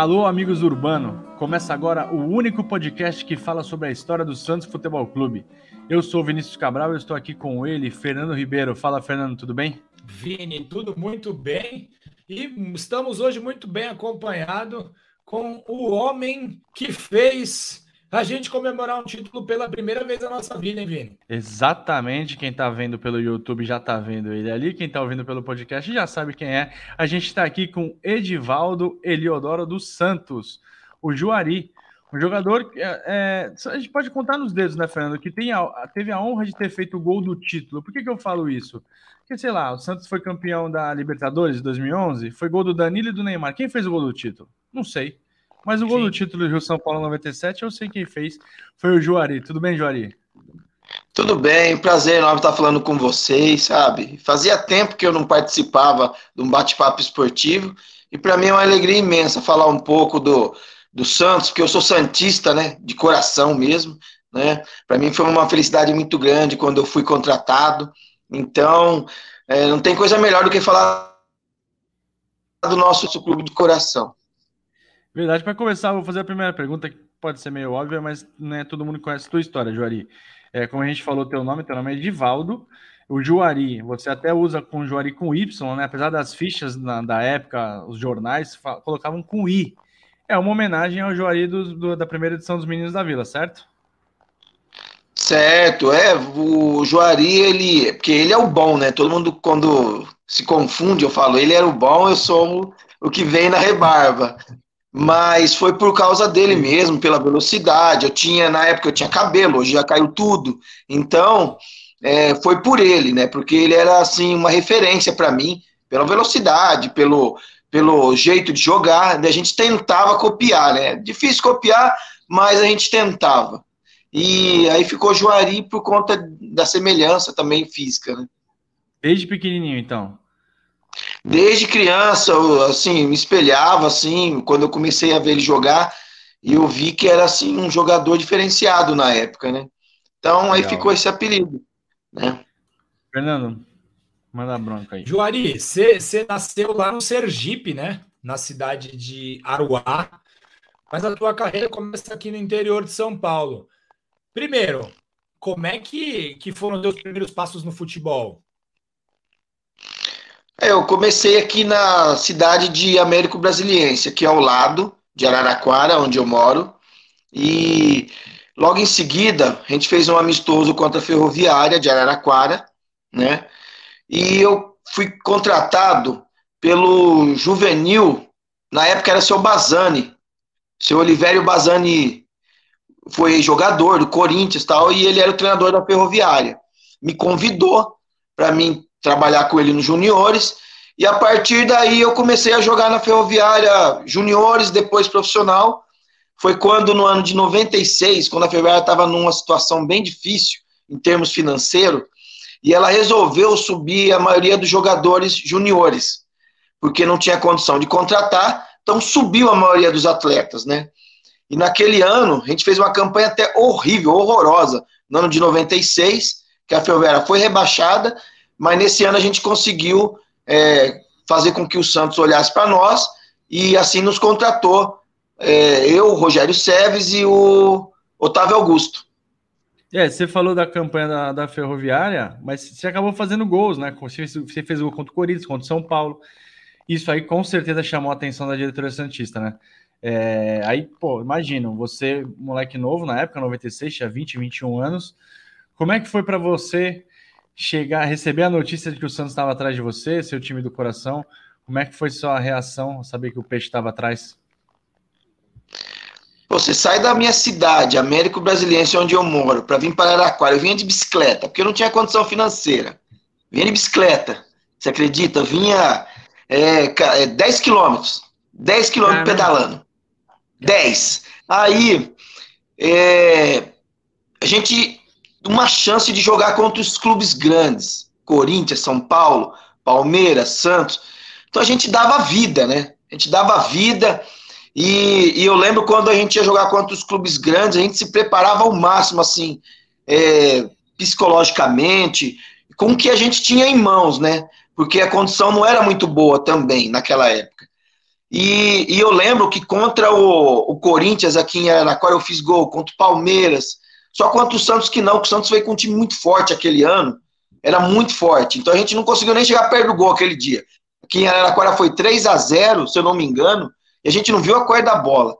Alô, amigos do Urbano. Começa agora o único podcast que fala sobre a história do Santos Futebol Clube. Eu sou Vinícius Cabral e estou aqui com ele, Fernando Ribeiro. Fala, Fernando, tudo bem? Vini, tudo muito bem. E estamos hoje muito bem acompanhado com o homem que fez a gente comemorar um título pela primeira vez na nossa vida, hein, Vini? Exatamente. Quem está vendo pelo YouTube já está vendo ele ali. Quem está ouvindo pelo podcast já sabe quem é. A gente está aqui com Edivaldo Eliodoro dos Santos, o Juari. Um jogador é, é, a gente pode contar nos dedos, né, Fernando? Que tem a, teve a honra de ter feito o gol do título. Por que, que eu falo isso? Porque, sei lá, o Santos foi campeão da Libertadores de 2011, foi gol do Danilo e do Neymar. Quem fez o gol do título? Não sei. Mas o gol Sim. do título do Rio São Paulo 97, eu sei quem fez. Foi o Juari. Tudo bem, Juari? Tudo bem, prazer enorme estar falando com vocês, sabe? Fazia tempo que eu não participava de um bate-papo esportivo e para mim é uma alegria imensa falar um pouco do, do Santos, porque eu sou santista, né, de coração mesmo, né? Para mim foi uma felicidade muito grande quando eu fui contratado. Então, é, não tem coisa melhor do que falar do nosso clube de coração. Verdade, para começar, vou fazer a primeira pergunta, que pode ser meio óbvia, mas não é todo mundo conhece a tua história, Juari. É, como a gente falou, teu nome, teu nome é Edivaldo. O Juari, você até usa com Juari com Y, né? Apesar das fichas na, da época, os jornais colocavam com I. É uma homenagem ao Juari do, do, da primeira edição dos Meninos da Vila, certo? Certo, é. O Juari, ele. Porque ele é o bom, né? Todo mundo, quando se confunde, eu falo, ele era o bom, eu sou o, o que vem na rebarba mas foi por causa dele mesmo, pela velocidade. Eu tinha, na época, eu tinha cabelo, hoje já caiu tudo. Então, é, foi por ele, né? Porque ele era, assim, uma referência para mim, pela velocidade, pelo, pelo jeito de jogar. A gente tentava copiar, né? Difícil copiar, mas a gente tentava. E aí ficou Juari por conta da semelhança também física, né? Desde pequenininho, então? Desde criança, eu, assim, me espelhava, assim, quando eu comecei a ver ele jogar, e eu vi que era, assim, um jogador diferenciado na época, né? Então, Legal. aí ficou esse apelido, né? Fernando, manda bronca aí. Juari, você nasceu lá no Sergipe, né? Na cidade de Aruá, mas a tua carreira começa aqui no interior de São Paulo. Primeiro, como é que, que foram os teus primeiros passos no futebol? É, eu comecei aqui na cidade de Américo Brasiliense, aqui ao lado de Araraquara, onde eu moro. E logo em seguida, a gente fez um amistoso contra a Ferroviária de Araraquara, né? E eu fui contratado pelo Juvenil, na época era seu Bazani. Seu Olivério Bazani foi jogador do Corinthians tal, e ele era o treinador da Ferroviária. Me convidou para mim trabalhar com ele nos juniores. E a partir daí eu comecei a jogar na Ferroviária juniores, depois profissional. Foi quando, no ano de 96, quando a Ferroviária estava numa situação bem difícil em termos financeiros, e ela resolveu subir a maioria dos jogadores juniores, porque não tinha condição de contratar, então subiu a maioria dos atletas, né? E naquele ano, a gente fez uma campanha até horrível, horrorosa, no ano de 96, que a Ferroviária foi rebaixada, mas nesse ano a gente conseguiu é, fazer com que o Santos olhasse para nós e assim nos contratou. É, eu, Rogério Seves e o Otávio Augusto. É, você falou da campanha da, da Ferroviária, mas você acabou fazendo gols, né? Você, você fez gol contra o Corinthians, contra o São Paulo. Isso aí com certeza chamou a atenção da diretoria Santista, né? É, aí, pô, imagina, você, moleque novo na época, 96, tinha 20, 21 anos. Como é que foi para você chegar, receber a notícia de que o Santos estava atrás de você, seu time do coração, como é que foi sua reação saber que o peixe estava atrás? Você sai da minha cidade, Américo Brasiliense, onde eu moro, para vir para Araquara. Eu vinha de bicicleta, porque eu não tinha condição financeira. Vinha de bicicleta. Você acredita? Vinha é, 10 é, quilômetros. 10 quilômetros pedalando. 10. Aí, é, a gente uma chance de jogar contra os clubes grandes, Corinthians, São Paulo, Palmeiras, Santos. Então a gente dava vida, né? A gente dava vida e, e eu lembro quando a gente ia jogar contra os clubes grandes, a gente se preparava ao máximo, assim, é, psicologicamente, com o que a gente tinha em mãos, né? Porque a condição não era muito boa também naquela época. E, e, eu lembro que contra o, o, Corinthians aqui em Araraquara eu fiz gol, contra o Palmeiras. Só contra o Santos que não, porque o Santos veio com um time muito forte aquele ano. Era muito forte. Então a gente não conseguiu nem chegar perto do gol aquele dia. Aqui em Araraquara foi 3 a 0 se eu não me engano, e a gente não viu a cor da bola.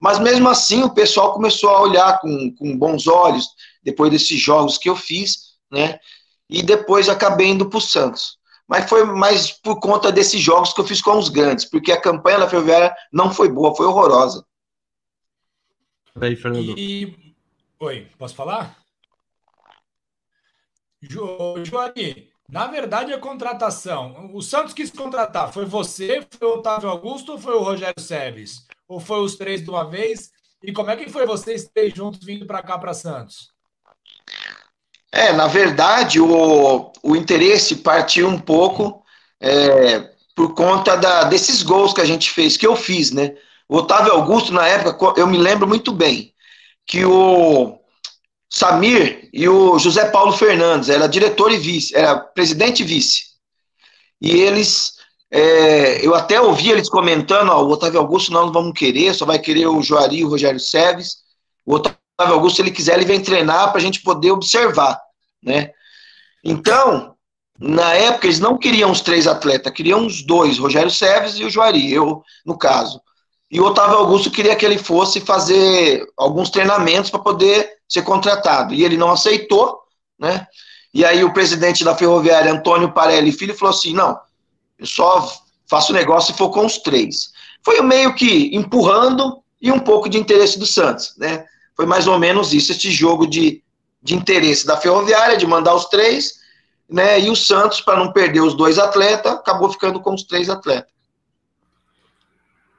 Mas mesmo assim o pessoal começou a olhar com, com bons olhos, depois desses jogos que eu fiz, né? E depois acabei indo para o Santos mas foi mais por conta desses jogos que eu fiz com os grandes, porque a campanha da Ferroviária não foi boa, foi horrorosa. Aí, Fernando. E... Oi, posso falar? Jo... Joani, na verdade a contratação, o Santos quis contratar, foi você, foi o Otávio Augusto ou foi o Rogério Seves? Ou foi os três de uma vez? E como é que foi vocês três juntos vindo para cá para Santos? É, na verdade, o, o interesse partiu um pouco é, por conta da, desses gols que a gente fez, que eu fiz, né? O Otávio Augusto, na época, eu me lembro muito bem que o Samir e o José Paulo Fernandes era diretor e vice, era presidente e vice. E eles, é, eu até ouvi eles comentando, ó, o Otávio Augusto nós não vamos querer, só vai querer o Joari e o Rogério Seves. O Otávio Augusto, se ele quiser, ele vem treinar para a gente poder observar né? Então, na época, eles não queriam os três atletas, queriam os dois, Rogério Seves e o Juari, eu, no caso. E o Otávio Augusto queria que ele fosse fazer alguns treinamentos para poder ser contratado. E ele não aceitou, né? E aí o presidente da Ferroviária, Antônio Parelli Filho, falou assim: não, eu só faço negócio se for com os três. Foi meio que empurrando e um pouco de interesse do Santos, né? Foi mais ou menos isso, esse jogo de de interesse da Ferroviária, de mandar os três, né? E o Santos, para não perder os dois atletas, acabou ficando com os três atletas.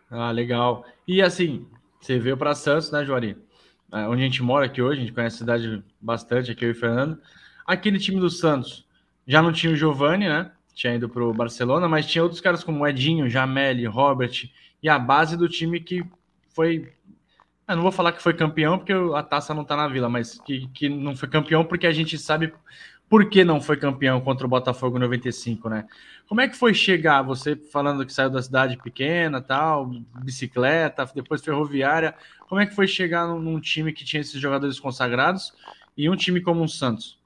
Ah, legal. E assim, você veio para Santos, né, Juari? É, onde a gente mora aqui hoje, a gente conhece a cidade bastante, aqui eu e o Fernando. Aquele time do Santos já não tinha o Giovani, né? Tinha ido para o Barcelona, mas tinha outros caras como Edinho, Jameli, Robert e a base do time que foi eu não vou falar que foi campeão porque a taça não está na vila, mas que, que não foi campeão porque a gente sabe por que não foi campeão contra o Botafogo 95, né? Como é que foi chegar? Você falando que saiu da cidade pequena, tal, bicicleta, depois ferroviária. Como é que foi chegar num, time que tinha esses jogadores consagrados e um time como o Santos?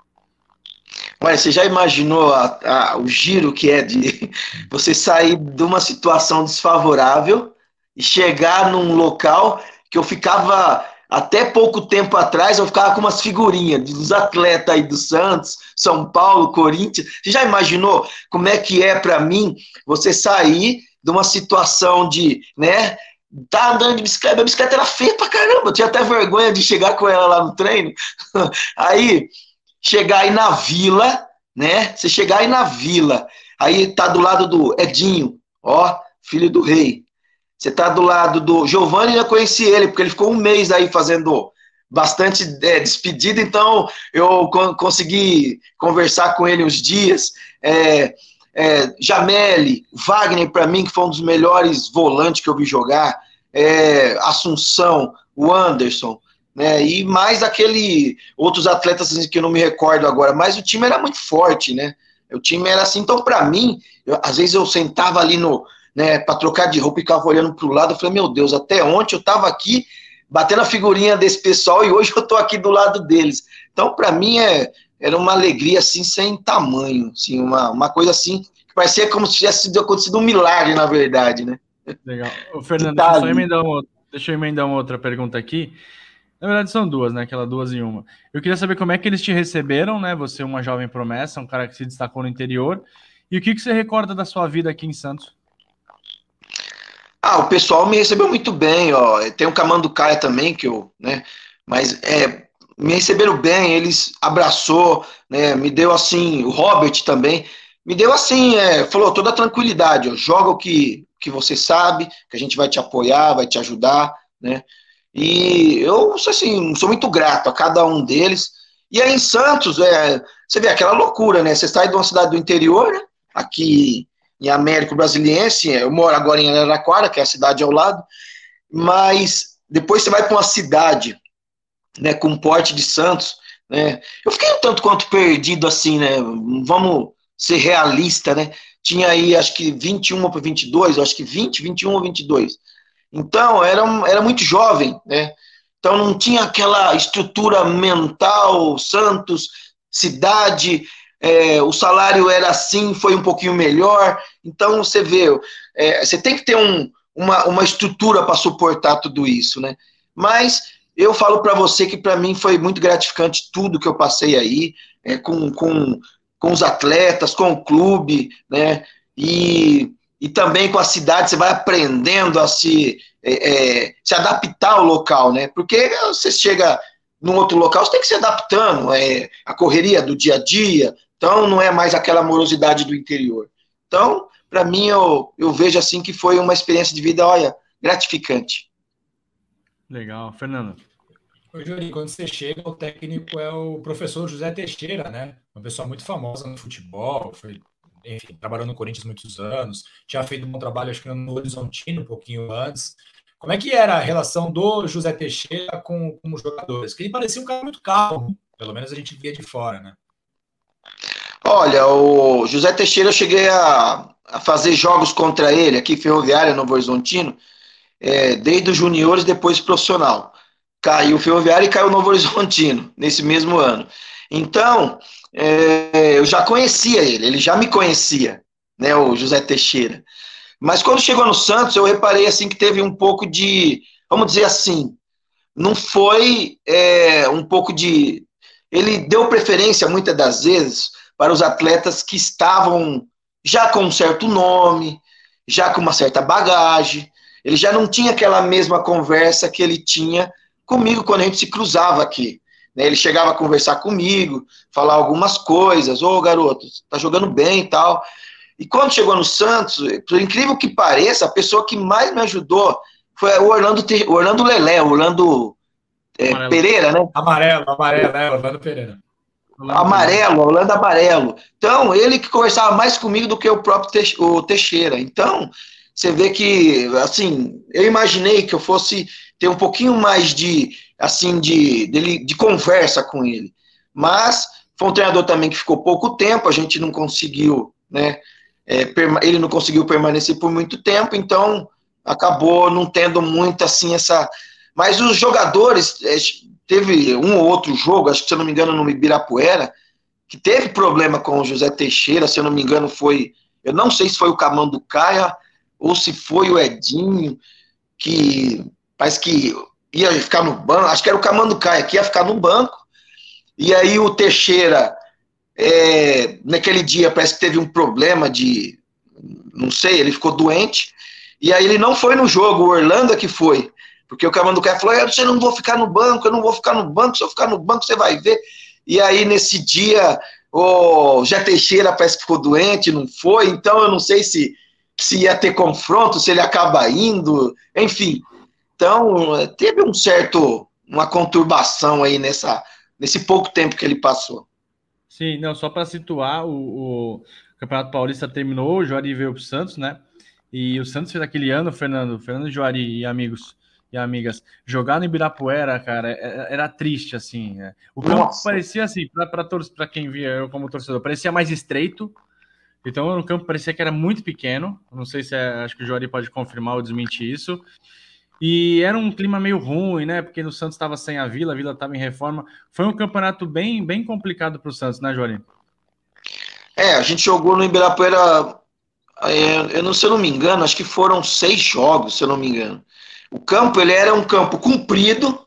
Mas você já imaginou a, a, o giro que é de você sair de uma situação desfavorável e chegar num local que eu ficava até pouco tempo atrás eu ficava com umas figurinhas dos atletas aí do Santos, São Paulo, Corinthians. Você já imaginou como é que é para mim você sair de uma situação de, né, tá andando de bicicleta, a bicicleta era feia pra caramba, eu tinha até vergonha de chegar com ela lá no treino. Aí chegar aí na vila, né? Você chegar aí na vila, aí tá do lado do Edinho, ó, filho do rei. Você está do lado do Giovanni, já conheci ele, porque ele ficou um mês aí fazendo bastante é, despedida, então eu co consegui conversar com ele uns dias. É, é, Wagner, para mim, que foi um dos melhores volantes que eu vi jogar, é, Assunção, o Anderson, né, e mais aquele outros atletas assim, que eu não me recordo agora, mas o time era muito forte, né? O time era assim, então para mim, eu, às vezes eu sentava ali no, né, para trocar de roupa e ficava olhando para o lado. Eu falei, meu Deus, até ontem eu estava aqui batendo a figurinha desse pessoal e hoje eu estou aqui do lado deles. Então, para mim, é, era uma alegria assim, sem tamanho, assim, uma, uma coisa assim, que parecia como se tivesse acontecido um milagre, na verdade, né? Legal. Ô, Fernando, deixa, eu emendar uma, deixa eu emendar uma outra pergunta aqui. Na verdade, são duas, né? Aquela duas em uma. Eu queria saber como é que eles te receberam, né? Você, é uma jovem promessa, um cara que se destacou no interior. E o que, que você recorda da sua vida aqui em Santos? Ah, o pessoal me recebeu muito bem, ó. Tem o Camanducaia também, que eu, né? Mas é, me receberam bem, eles abraçou, né? Me deu assim, o Robert também, me deu assim, é, falou toda tranquilidade, ó, joga o que, que você sabe, que a gente vai te apoiar, vai te ajudar, né? E eu, assim, sou muito grato a cada um deles. E aí em Santos, é, você vê aquela loucura, né? Você sai de uma cidade do interior, né? Aqui em Américo Brasiliense, eu moro agora em Araraquara, que é a cidade ao lado, mas depois você vai para uma cidade, né, com porte de Santos, né, eu fiquei um tanto quanto perdido assim, né, vamos ser realista, né, tinha aí acho que 21 para 22, acho que 20, 21 ou 22. Então, era, era muito jovem, né? Então não tinha aquela estrutura mental, Santos, cidade, é, o salário era assim, foi um pouquinho melhor. Então você vê, é, você tem que ter um, uma, uma estrutura para suportar tudo isso, né? Mas eu falo para você que para mim foi muito gratificante tudo que eu passei aí, é, com, com, com os atletas, com o clube, né? E, e também com a cidade, você vai aprendendo a se, é, é, se adaptar ao local, né? Porque você chega num outro local, você tem que se adaptando, é, a correria do dia a dia, então não é mais aquela morosidade do interior. Então, para mim, eu, eu vejo assim que foi uma experiência de vida, olha, gratificante. Legal. Fernando. Oi, Júlio, quando você chega, o técnico é o professor José Teixeira, né? Uma pessoa muito famosa no futebol, foi, enfim, trabalhou no Corinthians muitos anos, tinha feito um bom trabalho, acho que no Horizontino, um pouquinho antes. Como é que era a relação do José Teixeira com, com os jogadores? Que ele parecia um cara muito calmo, pelo menos a gente via de fora, né? Olha, o José Teixeira, eu cheguei a, a fazer jogos contra ele aqui, Ferroviária, Novo Horizontino, é, desde os juniores, depois profissional. Caiu o Ferroviário e caiu Novo Horizontino, nesse mesmo ano. Então, é, eu já conhecia ele, ele já me conhecia, né, o José Teixeira. Mas quando chegou no Santos, eu reparei assim que teve um pouco de, vamos dizer assim, não foi é, um pouco de. Ele deu preferência muitas das vezes para os atletas que estavam já com um certo nome, já com uma certa bagagem. Ele já não tinha aquela mesma conversa que ele tinha comigo quando a gente se cruzava aqui. Né? Ele chegava a conversar comigo, falar algumas coisas, ô oh, garoto, tá jogando bem e tal. E quando chegou no Santos, por incrível que pareça, a pessoa que mais me ajudou foi o Orlando, o Orlando Lelé, o Orlando é, Pereira, né? Amarelo, amarelo, é, Orlando Pereira. Amarelo, Orlando Amarelo. Então, ele que conversava mais comigo do que o próprio o Teixeira. Então, você vê que, assim, eu imaginei que eu fosse ter um pouquinho mais de, assim, de, de, de conversa com ele. Mas foi um treinador também que ficou pouco tempo, a gente não conseguiu, né, é, ele não conseguiu permanecer por muito tempo, então acabou não tendo muito assim essa. Mas os jogadores, é, teve um ou outro jogo, acho que se eu não me engano no Ibirapuera, que teve problema com o José Teixeira, se eu não me engano foi, eu não sei se foi o Camão do Caia ou se foi o Edinho, que parece que ia ficar no banco, acho que era o Camão do Caia que ia ficar no banco, e aí o Teixeira é, naquele dia parece que teve um problema de. Não sei, ele ficou doente. E aí ele não foi no jogo, o Orlando é que foi. Porque o Camanducaia falou: você não vou ficar no banco, eu não vou ficar no banco, se eu ficar no banco você vai ver. E aí nesse dia o Jé Teixeira parece que ficou doente, não foi, então eu não sei se, se ia ter confronto, se ele acaba indo, enfim. Então teve um certo, uma conturbação aí nessa, nesse pouco tempo que ele passou. Sim, não, só para situar, o, o, Campeonato Paulista terminou, o Juari veio para o Santos, né? E o Santos fez aquele ano, Fernando, Fernando Juari e amigos e amigas, jogar no Ibirapuera, cara, é, é, era triste, assim. Né? O campo Nossa. parecia assim, para quem via eu como torcedor, parecia mais estreito. Então o campo parecia que era muito pequeno. Não sei se é, acho que o Juari pode confirmar ou desmentir isso. E era um clima meio ruim, né? Porque no Santos estava sem a Vila, a Vila estava em reforma. Foi um campeonato bem, bem complicado para o Santos, né, Jory? É, a gente jogou no Ibirapuera, é, eu não, se eu não me engano, acho que foram seis jogos, se eu não me engano. O campo, ele era um campo comprido,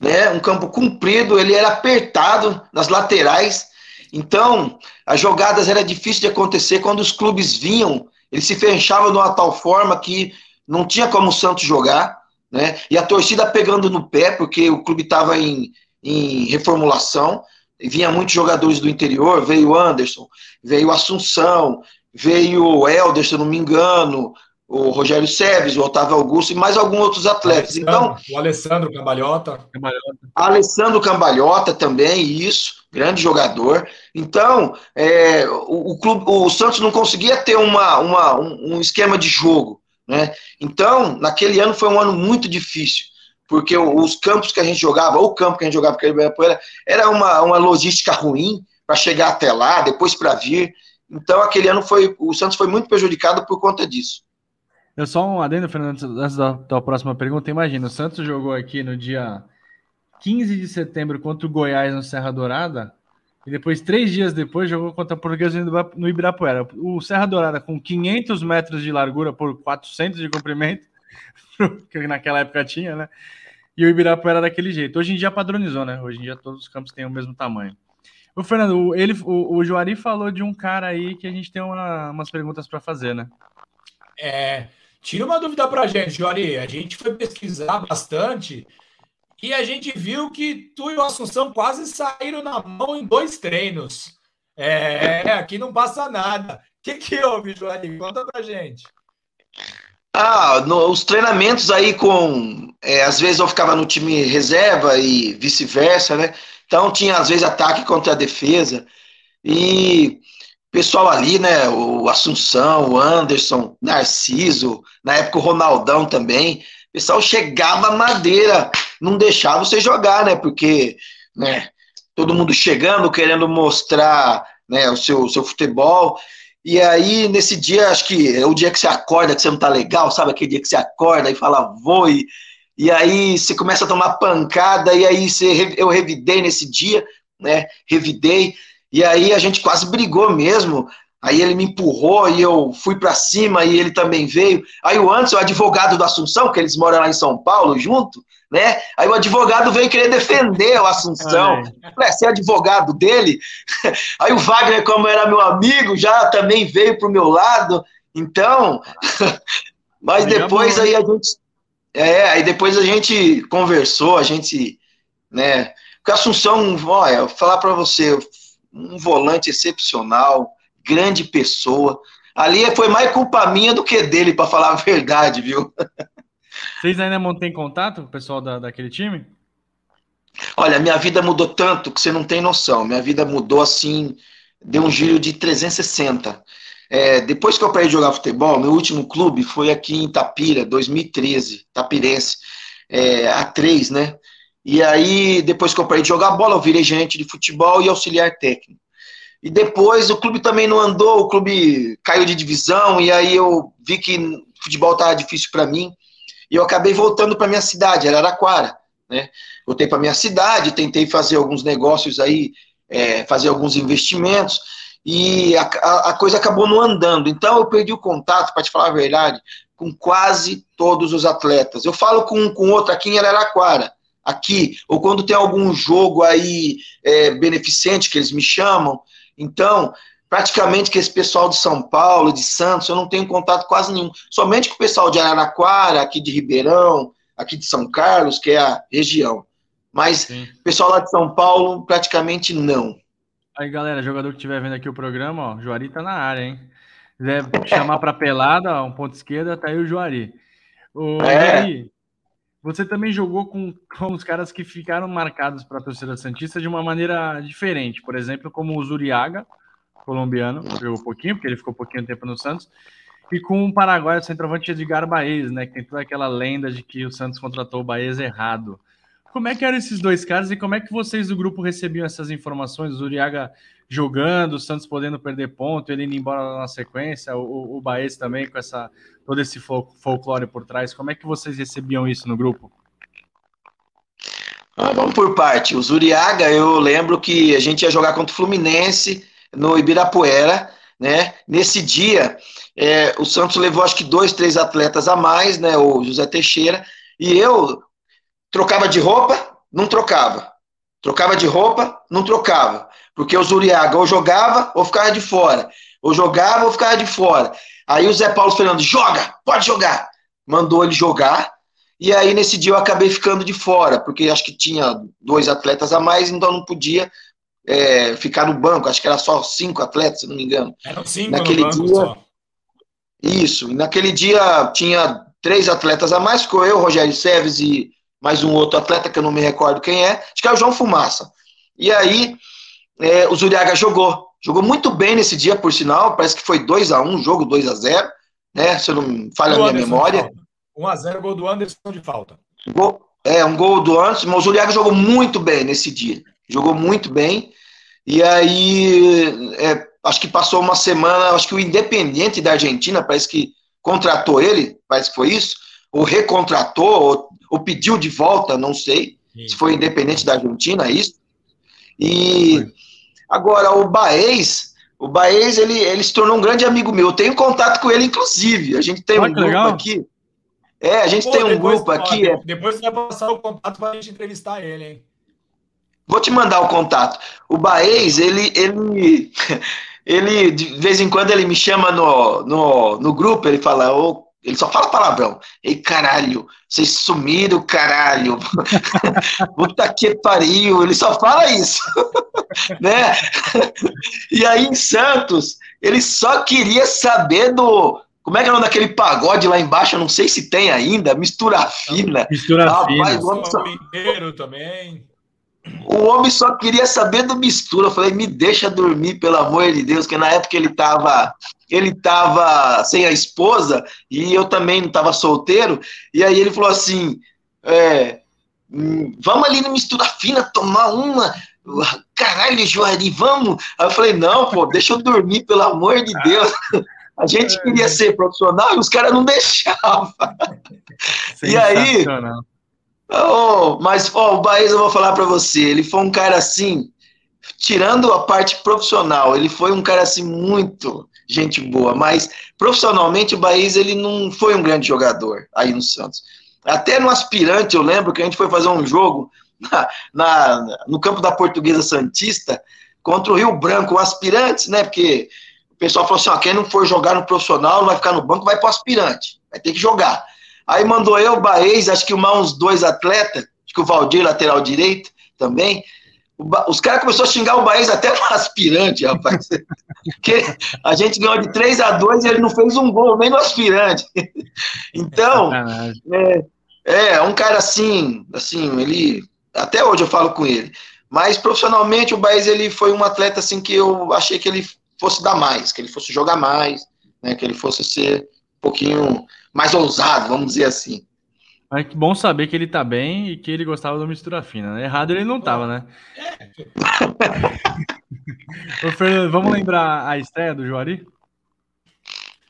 né? Um campo comprido, ele era apertado nas laterais. Então, as jogadas era difícil de acontecer quando os clubes vinham, eles se fechavam de uma tal forma que não tinha como o Santos jogar, né? E a torcida pegando no pé, porque o clube estava em, em reformulação, vinha muitos jogadores do interior, veio Anderson, veio Assunção, veio o Helder, se não me engano, o Rogério Seves, o Otávio Augusto e mais alguns outros atletas. Alessandro, então, o Alessandro Cambalhota. Alessandro Cambalhota também, isso, grande jogador. Então, é, o, o, clube, o Santos não conseguia ter uma, uma um, um esquema de jogo. Né? Então, naquele ano foi um ano muito difícil, porque os campos que a gente jogava, ou o campo que a gente jogava, era uma, uma logística ruim para chegar até lá, depois para vir. Então, aquele ano foi o Santos foi muito prejudicado por conta disso. Eu só um adendo, Fernando, antes da, próxima pergunta. Imagina, o Santos jogou aqui no dia 15 de setembro contra o Goiás no Serra Dourada. E depois, três dias depois, jogou contra a Portuguesa no Ibirapuera. O Serra Dourada, com 500 metros de largura por 400 de comprimento, que naquela época tinha, né? E o Ibirapuera daquele jeito. Hoje em dia padronizou, né? Hoje em dia todos os campos têm o mesmo tamanho. O Fernando, ele, o, o Juari falou de um cara aí que a gente tem uma, umas perguntas para fazer, né? É, tira uma dúvida para a gente, Juari. A gente foi pesquisar bastante e a gente viu que tu e o Assunção quase saíram na mão em dois treinos. É, aqui não passa nada. O que, que houve, Juari? Conta pra gente. Ah, no, os treinamentos aí com. É, às vezes eu ficava no time reserva e vice-versa, né? Então tinha às vezes ataque contra a defesa. E pessoal ali, né? O Assunção, o Anderson, Narciso, na época o Ronaldão também. O pessoal chegava madeira, não deixava você jogar, né? Porque, né? Todo mundo chegando, querendo mostrar né, o seu, seu futebol. E aí, nesse dia, acho que é o dia que você acorda, que você não tá legal, sabe? Aquele dia que você acorda e fala, vou, e, e aí você começa a tomar pancada, e aí você, eu revidei nesse dia, né? Revidei, e aí a gente quase brigou mesmo. Aí ele me empurrou e eu fui para cima e ele também veio. Aí o Anderson, o advogado do Assunção, que eles moram lá em São Paulo junto, né? Aí o advogado veio querer defender o Assunção. Você é advogado dele? Aí o Wagner, como era meu amigo, já também veio pro meu lado. Então, mas depois aí a gente é, aí depois a gente conversou, a gente, né? Porque Assunção, olha, vou falar para você, um volante excepcional, grande pessoa. Ali foi mais culpa minha do que dele, para falar a verdade, viu? Vocês ainda mantêm contato com o pessoal da, daquele time? Olha, minha vida mudou tanto que você não tem noção. Minha vida mudou assim, deu um giro de 360. É, depois que eu parei de jogar futebol, meu último clube foi aqui em Tapira, 2013, Tapirense, é, A3, né? E aí, depois que eu parei de jogar bola, eu virei gerente de futebol e auxiliar técnico. E depois o clube também não andou, o clube caiu de divisão, e aí eu vi que futebol estava difícil para mim, e eu acabei voltando para minha cidade, Araraquara. Né? Voltei para minha cidade, tentei fazer alguns negócios aí, é, fazer alguns investimentos, e a, a, a, coisa acabou não andando. Então eu perdi o contato, para te falar a verdade, com quase todos os atletas. Eu falo com, com outro aqui em Araraquara, aqui, ou quando tem algum jogo aí é, beneficente que eles me chamam, então, praticamente que esse pessoal de São Paulo, de Santos, eu não tenho contato quase nenhum. Somente com o pessoal de Araraquara, aqui de Ribeirão, aqui de São Carlos, que é a região. Mas o pessoal lá de São Paulo, praticamente não. Aí, galera, jogador que estiver vendo aqui o programa, ó, Juari tá na área, hein? quiser chamar para pelada, ó, um ponto esquerda, tá aí o Juari. O é. Juari, você também jogou com, com os caras que ficaram marcados para a torcida Santista de uma maneira diferente. Por exemplo, como o Zuriaga, colombiano, jogou pouquinho, porque ele ficou pouquinho tempo no Santos. E com o Paraguai, o centroavante Edgar Baez, né? Que tem toda aquela lenda de que o Santos contratou o Baez errado. Como é que eram esses dois caras e como é que vocês do grupo recebiam essas informações? O Zuriaga jogando, o Santos podendo perder ponto, ele indo embora na sequência, o, o Baez também com essa todo esse folclore por trás. Como é que vocês recebiam isso no grupo? Ah, vamos por parte. O Zuriaga, eu lembro que a gente ia jogar contra o Fluminense no Ibirapuera, né? Nesse dia, é, o Santos levou acho que dois, três atletas a mais, né? O José Teixeira, e eu trocava de roupa, não trocava. Trocava de roupa, não trocava. Porque o Zuriaga ou jogava ou ficava de fora. Ou jogava ou ficava de fora. Aí o Zé Paulo Fernando, joga, pode jogar. Mandou ele jogar. E aí nesse dia eu acabei ficando de fora, porque acho que tinha dois atletas a mais, então não podia é, ficar no banco. Acho que era só cinco atletas, se não me engano. Eram cinco naquele no dia. Só. Isso. Naquele dia tinha três atletas a mais, ficou eu, Rogério Seves e mais um outro atleta que eu não me recordo quem é. Acho que é o João Fumaça. E aí é, o Zuriaga jogou. Jogou muito bem nesse dia, por sinal. Parece que foi 2 a 1 um, jogo 2 a 0 né? Se eu não falha a minha memória. 1 a 0 gol do Anderson de falta. Gol, é, um gol do Anderson, mas o Zuriaga jogou muito bem nesse dia. Jogou muito bem. E aí, é, acho que passou uma semana, acho que o Independente da Argentina, parece que contratou ele, parece que foi isso, ou recontratou, ou, ou pediu de volta, não sei, se foi Independente da Argentina, é isso. E agora o Baez, o Baez, ele, ele se tornou um grande amigo meu. Eu tenho contato com ele, inclusive. A gente tem um grupo legal. aqui. É, a gente Pô, tem um grupo aqui. é... Depois você vai passar o contato para a gente entrevistar ele, hein? Vou te mandar o contato. O Baez, ele, ele, ele, de vez em quando, ele me chama no, no, no grupo, ele fala, ô, ele só fala palavrão. Ei, caralho, vocês sumiram, caralho. Puta que pariu. Ele só fala isso. né? E aí em Santos, ele só queria saber do. Como é que é o nome daquele pagode lá embaixo? Eu não sei se tem ainda. Mistura fina. Mistura Rapaz, fina. O só... inteiro também. O homem só queria saber do mistura. Eu falei, me deixa dormir, pelo amor de Deus, que na época ele tava, ele tava sem a esposa e eu também não tava solteiro. E aí ele falou assim: é, hum, vamos ali no mistura fina tomar uma. Caralho, Joari, vamos. Aí eu falei, não, pô, deixa eu dormir, pelo amor de Deus. A gente queria ser profissional e os caras não deixavam. E aí, Oh, mas oh, o Baez, eu vou falar para você, ele foi um cara assim, tirando a parte profissional, ele foi um cara assim muito gente boa, mas profissionalmente o Baez ele não foi um grande jogador aí no Santos. Até no aspirante, eu lembro que a gente foi fazer um jogo na, na no campo da Portuguesa Santista contra o Rio Branco, o aspirante, né? Porque o pessoal falou assim: ó, quem não for jogar no profissional, não vai ficar no banco, vai para o aspirante, vai ter que jogar. Aí mandou eu, o Baez, acho que mais uns dois atletas, acho que o Valdir, lateral direito, também. Os caras começaram a xingar o Baez até no aspirante, rapaz. Porque a gente ganhou de 3 a 2 e ele não fez um gol, nem no aspirante. Então, é, é, um cara assim, assim, ele. Até hoje eu falo com ele. Mas profissionalmente o Baez ele foi um atleta assim que eu achei que ele fosse dar mais, que ele fosse jogar mais, né, que ele fosse ser um pouquinho mais ousado, vamos dizer assim. Mas que bom saber que ele tá bem e que ele gostava da mistura fina, né? Errado ele não tava, né? Ô, Fernando, vamos lembrar a estreia do Juari?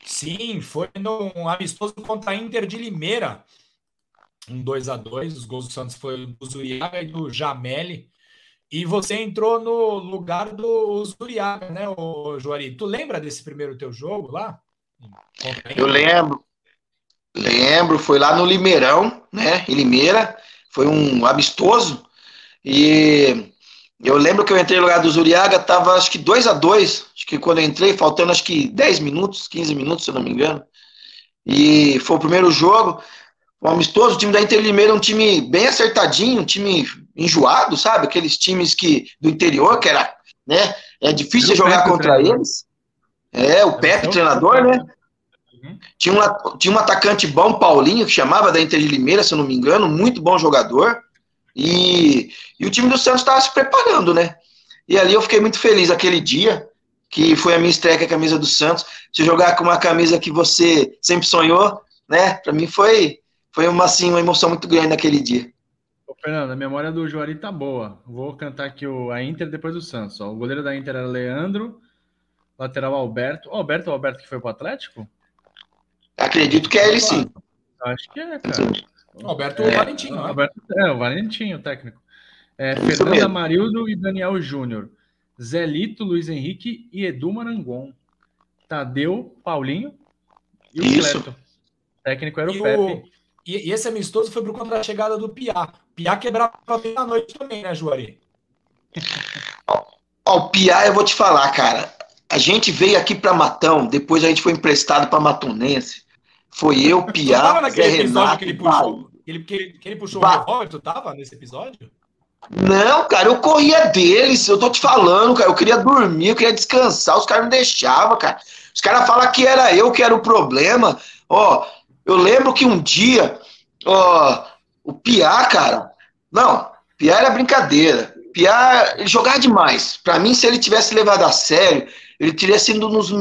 Sim, foi um amistoso contra a Inter de Limeira. Um 2 a 2 Os gols do Santos foi do Zuriaga e do Jameli. E você entrou no lugar do Zuriaga, né, o Juari? Tu lembra desse primeiro teu jogo lá? Eu lembro. Lembro, foi lá no Limeirão, né? Em Limeira, foi um amistoso. E eu lembro que eu entrei no lugar do Zuriaga, tava acho que 2 a 2 Acho que quando eu entrei, faltando acho que 10 minutos, 15 minutos, se eu não me engano. E foi o primeiro jogo, um amistoso. O time da Inter Limeira é um time bem acertadinho, um time enjoado, sabe? Aqueles times que do interior, que era, né? É difícil jogar contra eles. É, o Pepe, treinador, né? Tinha, um, tinha um atacante bom, Paulinho, que chamava da Inter de Limeira, se eu não me engano, muito bom jogador. E, e o time do Santos estava se preparando, né? E ali eu fiquei muito feliz aquele dia, que foi a minha estreia com a camisa do Santos. Se jogar com uma camisa que você sempre sonhou, né? Para mim foi, foi uma, assim, uma emoção muito grande naquele dia. Ô, Fernando, a memória do Juari tá boa. Vou cantar aqui o, a Inter depois do Santos. Ó. O goleiro da Inter era Leandro, lateral Alberto. O Alberto o Alberto que foi pro Atlético? Acredito que é ele sim. Acho que é, cara. Alberto é, Valentim, não é? Alberto, é, o Valentim, o técnico. É, Fernanda Marildo e Daniel Júnior. Zé Lito, Luiz Henrique e Edu Marangon. Tadeu, Paulinho e o Isso. Cleto. O técnico era o e Pepe. O, e, e, esse amistoso foi por conta da chegada do Piá. Piá quebrava bem à noite também, né, Juari? Ó, o Piá, eu vou te falar, cara. A gente veio aqui para Matão, depois a gente foi emprestado para Matonense. Foi eu, Piá, Zé Renato. Que ele puxou, que ele, que ele puxou ba... o revólver, tu tava nesse episódio? Não, cara, eu corria deles, eu tô te falando, cara. Eu queria dormir, eu queria descansar, os caras não deixavam, cara. Os caras falam que era eu que era o problema. Ó, eu lembro que um dia, ó, o Piá, cara. Não, Piá era brincadeira. Piá, jogava demais. Para mim, se ele tivesse levado a sério, ele teria sido dos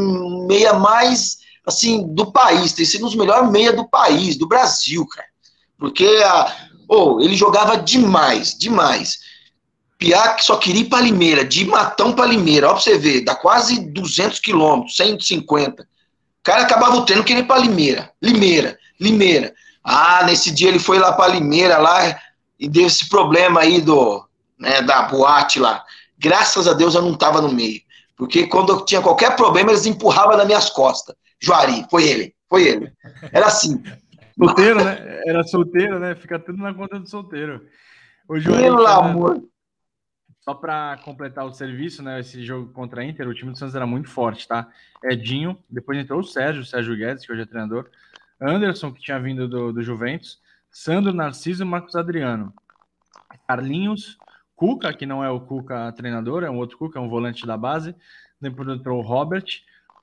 meia mais, assim, do país, teria sido dos melhores meia do país, do Brasil, cara. Porque a, oh, ele jogava demais, demais. Que só queria ir para Limeira, de Matão para Limeira, ó, pra você ver, dá quase 200 quilômetros, 150. O cara acabava o treino queria ir para Limeira, Limeira, Limeira. Ah, nesse dia ele foi lá para Limeira lá e deu esse problema aí do, né, da boate lá. Graças a Deus eu não tava no meio, porque quando eu tinha qualquer problema eles empurravam nas minhas costas. Juari, foi ele, foi ele. Era assim. Solteiro, né? Era solteiro, né? Fica tudo na conta do solteiro. O Juari, Pelo cara, amor. Só para completar o serviço, né? Esse jogo contra a Inter, o time do Santos era muito forte, tá? Edinho, depois entrou o Sérgio, o Sérgio Guedes, que hoje é treinador. Anderson, que tinha vindo do, do Juventus. Sandro Narciso e Marcos Adriano. Carlinhos, Cuca, que não é o Cuca treinador, é um outro Cuca, é um volante da base. Depois entrou o Robert,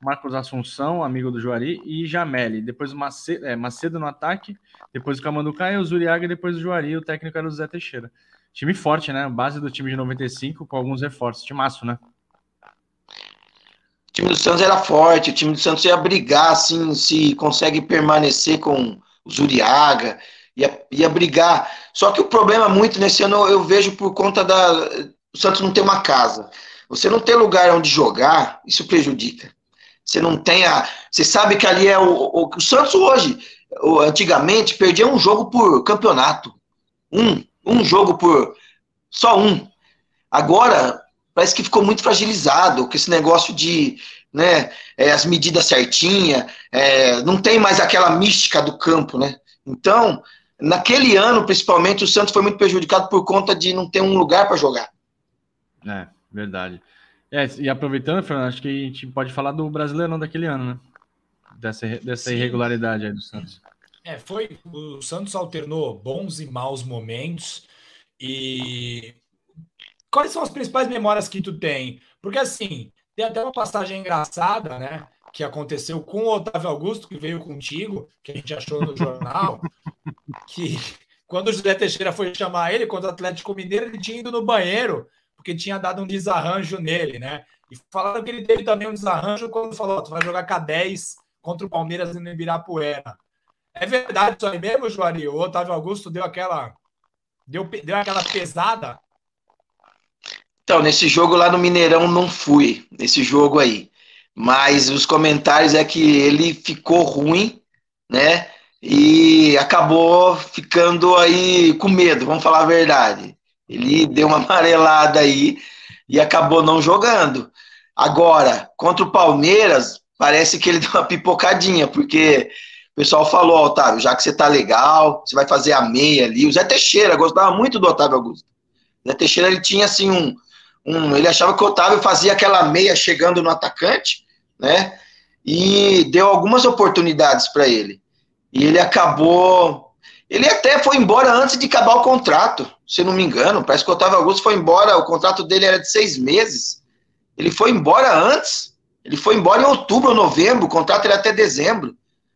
Marcos Assunção, amigo do Juari, e Jameli. Depois o Macedo, é, Macedo no ataque, depois o Camanducaia, o Zuriaga e depois o Juari. O técnico era o Zé Teixeira. Time forte, né? Base do time de 95 com alguns reforços. Timaço, né? O time do Santos era forte, o time do Santos ia brigar, assim, se consegue permanecer com o Zuriaga, ia, ia brigar. Só que o problema muito nesse ano eu vejo por conta da. O Santos não tem uma casa. Você não tem lugar onde jogar, isso prejudica. Você não tem a. Você sabe que ali é o. O, o Santos hoje, antigamente, perdia um jogo por campeonato. Um. Um jogo por. Só um. Agora, parece que ficou muito fragilizado com esse negócio de. Né, é, as medidas certinhas, é, não tem mais aquela mística do campo, né? Então, naquele ano, principalmente, o Santos foi muito prejudicado por conta de não ter um lugar para jogar. É, verdade. É, e aproveitando, Fernando, acho que a gente pode falar do Brasileirão daquele ano, né? Dessa, dessa irregularidade aí do Santos. É, foi. O Santos alternou bons e maus momentos. E quais são as principais memórias que tu tem? Porque assim, tem até uma passagem engraçada, né? Que aconteceu com o Otávio Augusto, que veio contigo, que a gente achou no jornal, que quando o José Teixeira foi chamar ele contra o Atlético Mineiro, ele tinha ido no banheiro, porque tinha dado um desarranjo nele, né? E falaram que ele teve também um desarranjo quando falou: tu vai jogar K10 contra o Palmeiras no Ibirapuera. É verdade isso aí mesmo, Juari? O Otávio Augusto deu aquela. Deu, deu aquela pesada? Então, nesse jogo lá no Mineirão não fui, nesse jogo aí. Mas os comentários é que ele ficou ruim, né? E acabou ficando aí com medo, vamos falar a verdade. Ele deu uma amarelada aí e acabou não jogando. Agora, contra o Palmeiras, parece que ele deu uma pipocadinha, porque o pessoal falou, Otávio, já que você tá legal, você vai fazer a meia ali. O Zé Teixeira gostava muito do Otávio Augusto. O Zé Teixeira ele tinha assim um, um. Ele achava que o Otávio fazia aquela meia chegando no atacante, né? E deu algumas oportunidades para ele. E ele acabou. Ele até foi embora antes de acabar o contrato, se não me engano. Parece que o Otávio Augusto foi embora, o contrato dele era de seis meses. Ele foi embora antes. Ele foi embora em outubro ou novembro, o contrato era até dezembro.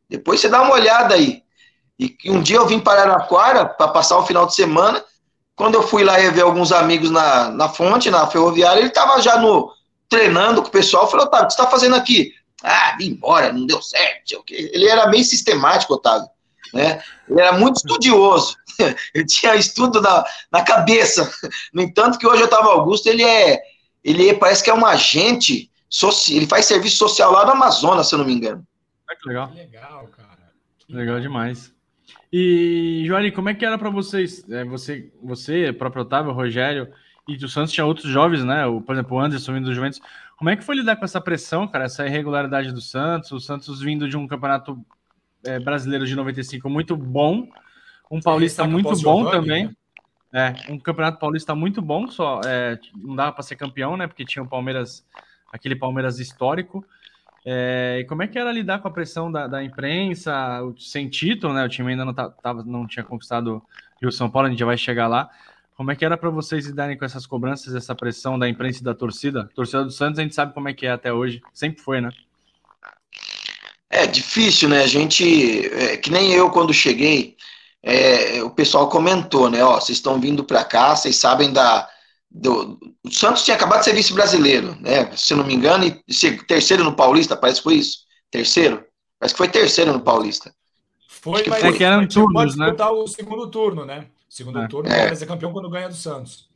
Depois você dá uma olhada aí. E um dia eu vim para Araraquara para passar o final de semana. Quando eu fui lá ver alguns amigos na, na fonte, na ferroviária, ele estava já no treinando com o pessoal. Eu falei, Otávio, o que você está fazendo aqui? Ah, vim embora, não deu certo. Ele era meio sistemático, Otávio. Né? Ele era muito estudioso. Ele tinha estudo na, na cabeça. No entanto, que hoje o Otávio Augusto, ele é, ele é, parece que é um agente, social, ele faz serviço social lá no Amazonas, se eu não me engano. Ah, que legal. legal, cara. legal demais. E, Joari, como é que era para vocês? É, você, você, próprio Otávio, Rogério e o Santos tinha outros jovens, né? O, por exemplo, o Anderson vindo do Juventus. Como é que foi lidar com essa pressão, cara? Essa irregularidade do Santos, o Santos vindo de um campeonato é, brasileiro de 95 muito bom, um paulista muito bom também. Né? É, um campeonato paulista muito bom, só é, não dava para ser campeão, né? Porque tinha o Palmeiras, aquele Palmeiras histórico. É, e como é que era lidar com a pressão da, da imprensa, sem título, né? O time ainda não, tá, tava, não tinha conquistado o São Paulo, a gente já vai chegar lá. Como é que era para vocês lidarem com essas cobranças, essa pressão da imprensa e da torcida? A torcida do Santos a gente sabe como é que é até hoje, sempre foi, né? É difícil, né? A gente, é, que nem eu quando cheguei, é, o pessoal comentou, né? Ó, vocês estão vindo para cá, vocês sabem da, do, o Santos tinha acabado de ser vice-brasileiro, né? Se não me engano, e ser terceiro no Paulista, parece que foi isso. Terceiro? Parece que foi terceiro no Paulista. Foi, mas é que eram turnos, né? o segundo turno, né? Segundo é. turno, é. vai ser campeão quando ganha do Santos.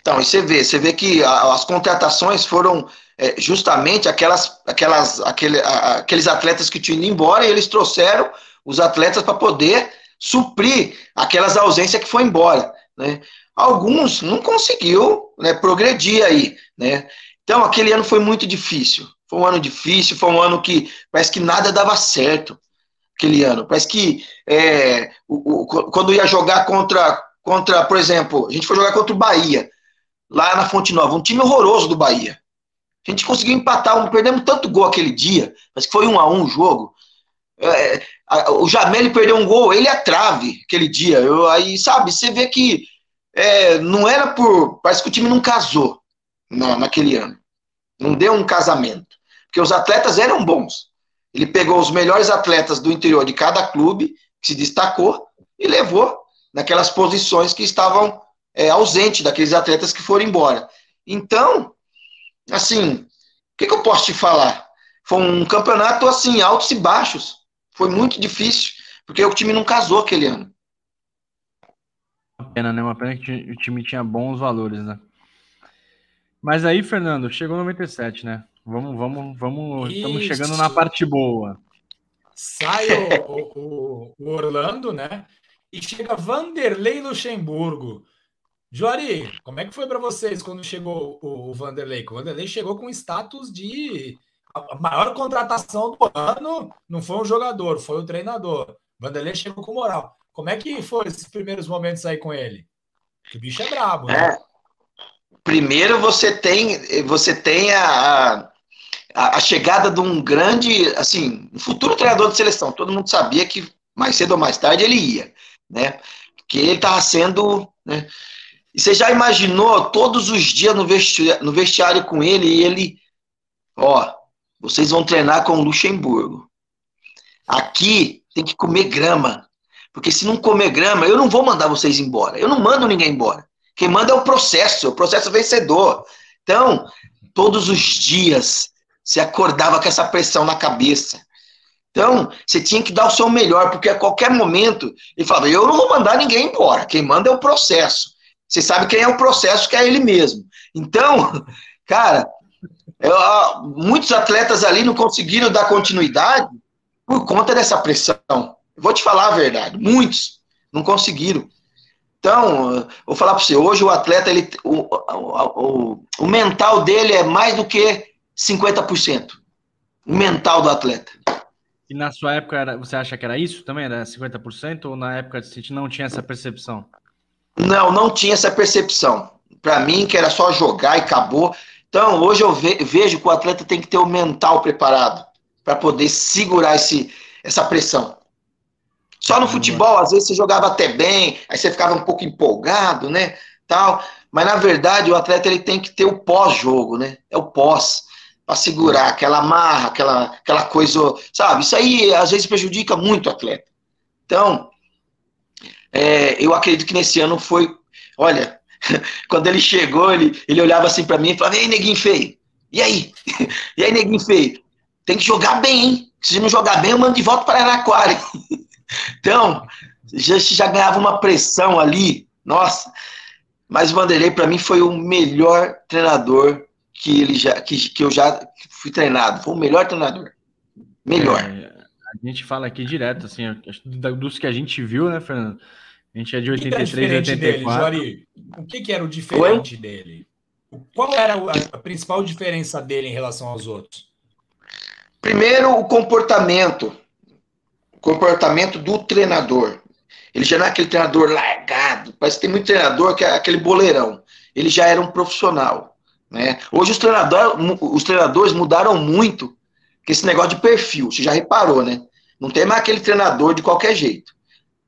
Então, e você vê, você vê que as contratações foram é, justamente aquelas, aquelas, aquele, aqueles atletas que tinham ido embora e eles trouxeram os atletas para poder suprir aquelas ausências que foi embora, né? Alguns não conseguiu né, progredir aí, né? Então, aquele ano foi muito difícil. Foi um ano difícil, foi um ano que parece que nada dava certo. Aquele ano. Parece que é, o, o, quando ia jogar contra, contra, por exemplo, a gente foi jogar contra o Bahia, lá na Fonte Nova, um time horroroso do Bahia. A gente conseguiu empatar, um, perdemos tanto gol aquele dia, mas foi um a um o jogo. É, a, o Jamel perdeu um gol, ele é a trave aquele dia. Eu, aí, sabe, você vê que é, não era por. Parece que o time não casou não, naquele ano. Não deu um casamento. Porque os atletas eram bons. Ele pegou os melhores atletas do interior de cada clube, que se destacou, e levou naquelas posições que estavam é, ausentes daqueles atletas que foram embora. Então, assim, o que, que eu posso te falar? Foi um campeonato assim, altos e baixos. Foi muito difícil, porque o time não casou aquele ano. Uma pena, né? Uma pena que o time tinha bons valores, né? Mas aí, Fernando, chegou 97, né? Vamos, vamos, vamos. Isso. Estamos chegando na parte boa. Sai o, o, o, Orlando, né? E chega Vanderlei Luxemburgo. Joari, como é que foi para vocês quando chegou o, o Vanderlei? O Vanderlei chegou com status de a maior contratação do ano. Não foi um jogador, foi o treinador. Vanderlei chegou com moral. Como é que foi esses primeiros momentos aí com ele? Que o bicho é brabo, né? É. Primeiro você tem, você tem a, a, a, chegada de um grande, assim, um futuro treinador de seleção. Todo mundo sabia que mais cedo ou mais tarde ele ia, né? Que ele estava sendo, né? E você já imaginou todos os dias no vestiário, no vestiário com ele e ele, ó, vocês vão treinar com o Luxemburgo. Aqui tem que comer grama. Porque se não comer grama, eu não vou mandar vocês embora. Eu não mando ninguém embora. Quem manda é o processo, o processo vencedor. Então, todos os dias, você acordava com essa pressão na cabeça. Então, você tinha que dar o seu melhor, porque a qualquer momento ele falava: Eu não vou mandar ninguém embora, quem manda é o processo. Você sabe quem é o processo, que é ele mesmo. Então, cara, eu, muitos atletas ali não conseguiram dar continuidade por conta dessa pressão. vou te falar a verdade, muitos não conseguiram. Então, vou falar para você, hoje o atleta, ele, o, o, o mental dele é mais do que 50%. O mental do atleta. E na sua época, era, você acha que era isso também? Era 50%? Ou na época você não tinha essa percepção? Não, não tinha essa percepção. Para mim, que era só jogar e acabou. Então, hoje eu ve vejo que o atleta tem que ter o mental preparado para poder segurar esse, essa pressão. Só no futebol, às vezes você jogava até bem, aí você ficava um pouco empolgado, né? Tal. Mas na verdade, o atleta ele tem que ter o pós-jogo, né? É o pós para segurar aquela marra, aquela, aquela coisa, sabe? Isso aí às vezes prejudica muito o atleta. Então, é, eu acredito que nesse ano foi, olha, quando ele chegou, ele, ele olhava assim para mim e falava: "E aí, neguinho feio? E aí? e aí, neguinho feio? Tem que jogar bem, hein? Se não jogar bem, eu mando de volta para Araquara." Então, já, já ganhava uma pressão ali, nossa. Mas o Vanderlei, para mim, foi o melhor treinador que, ele já, que, que eu já fui treinado. Foi o melhor treinador. Melhor. É, a gente fala aqui direto, assim, dos que a gente viu, né, Fernando? A gente é de 83 e 84. Dele, Jori? O que, que era o diferente Oi? dele? Qual era a principal diferença dele em relação aos outros? Primeiro, o comportamento comportamento do treinador. Ele já não é aquele treinador largado. Parece que tem muito treinador que é aquele boleirão. Ele já era um profissional. Né? Hoje os, treinador, os treinadores mudaram muito com esse negócio de perfil. Você já reparou, né? Não tem mais aquele treinador de qualquer jeito.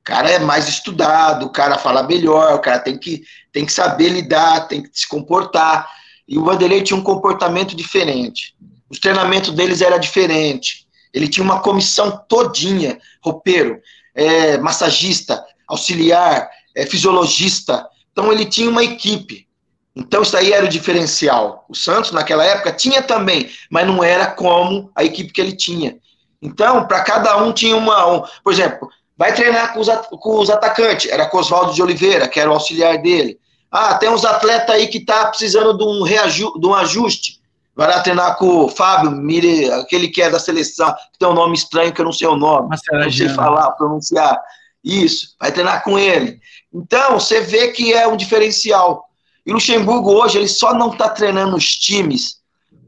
O cara é mais estudado, o cara fala melhor, o cara tem que, tem que saber lidar, tem que se comportar. E o Vanderlei tinha um comportamento diferente. Os treinamentos deles era diferente. Ele tinha uma comissão todinha, roupeiro, é, massagista, auxiliar, é, fisiologista. Então ele tinha uma equipe. Então isso aí era o diferencial. O Santos naquela época tinha também, mas não era como a equipe que ele tinha. Então para cada um tinha uma, um, por exemplo, vai treinar com os, com os atacantes. Era com Oswaldo de Oliveira, que era o auxiliar dele. Ah, tem uns atletas aí que tá precisando de um, reaju de um ajuste. Vai lá treinar com o Fábio Mire, aquele que é da seleção, que tem um nome estranho que eu não sei o nome, não sei falar, pronunciar. Isso, vai treinar com ele. Então, você vê que é um diferencial. E o Luxemburgo hoje, ele só não está treinando os times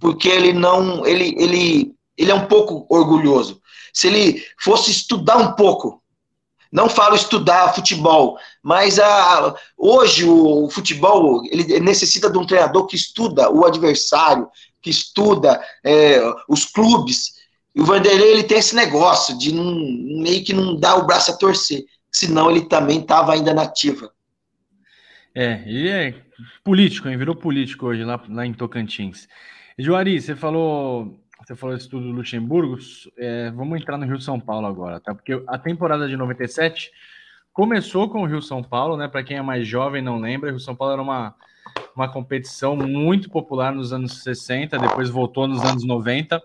porque ele não, ele, ele, ele é um pouco orgulhoso. Se ele fosse estudar um pouco, não falo estudar futebol, mas a, hoje o, o futebol ele necessita de um treinador que estuda o adversário, que estuda é, os clubes. E o Vanderlei ele tem esse negócio de não, meio que não dar o braço a torcer, senão ele também estava ainda nativa. É, ele é político, hein? virou político hoje lá, lá em Tocantins. Joari, você falou, você falou isso tudo do Luxemburgo. É, vamos entrar no Rio São Paulo agora, tá? Porque a temporada de 97 começou com o Rio São Paulo, né? Para quem é mais jovem não lembra, o Rio São Paulo era uma, uma competição muito popular nos anos 60, depois voltou nos anos 90.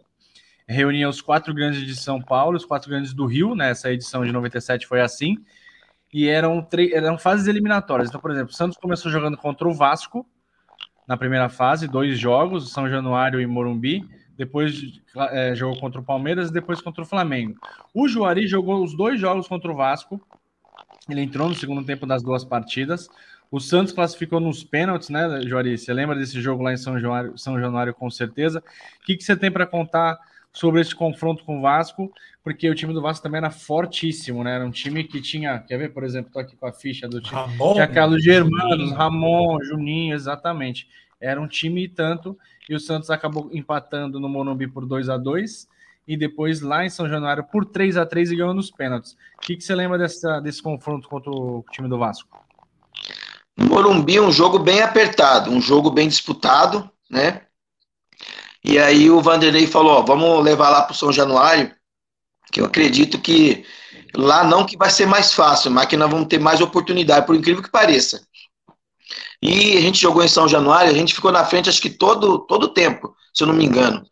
Reunia os quatro grandes de São Paulo, os quatro grandes do Rio, né? Essa edição de 97 foi assim. E eram, eram fases eliminatórias. Então, por exemplo, o Santos começou jogando contra o Vasco, na primeira fase, dois jogos, São Januário e Morumbi. Depois é, jogou contra o Palmeiras e depois contra o Flamengo. O Juari jogou os dois jogos contra o Vasco. Ele entrou no segundo tempo das duas partidas. O Santos classificou nos pênaltis, né, Juari? Você lembra desse jogo lá em São Januário, São Januário com certeza. O que, que você tem para contar sobre esse confronto com o Vasco? Porque o time do Vasco também era fortíssimo, né? Era um time que tinha, quer ver, por exemplo, tô aqui com a ficha do time. Ramon, tinha Carlos Germanos, Ramon, Juninho, exatamente. Era um time e tanto, e o Santos acabou empatando no Morumbi por 2 a 2 e depois lá em São Januário por 3 a 3 e ganhou nos pênaltis. O que, que você lembra dessa, desse confronto contra o time do Vasco? No Morumbi, um jogo bem apertado, um jogo bem disputado, né? E aí o Vanderlei falou: ó, vamos levar lá para o São Januário, que eu acredito que lá não que vai ser mais fácil, mas que nós vamos ter mais oportunidade, por incrível que pareça. E a gente jogou em São Januário, a gente ficou na frente acho que todo todo tempo, se eu não me engano.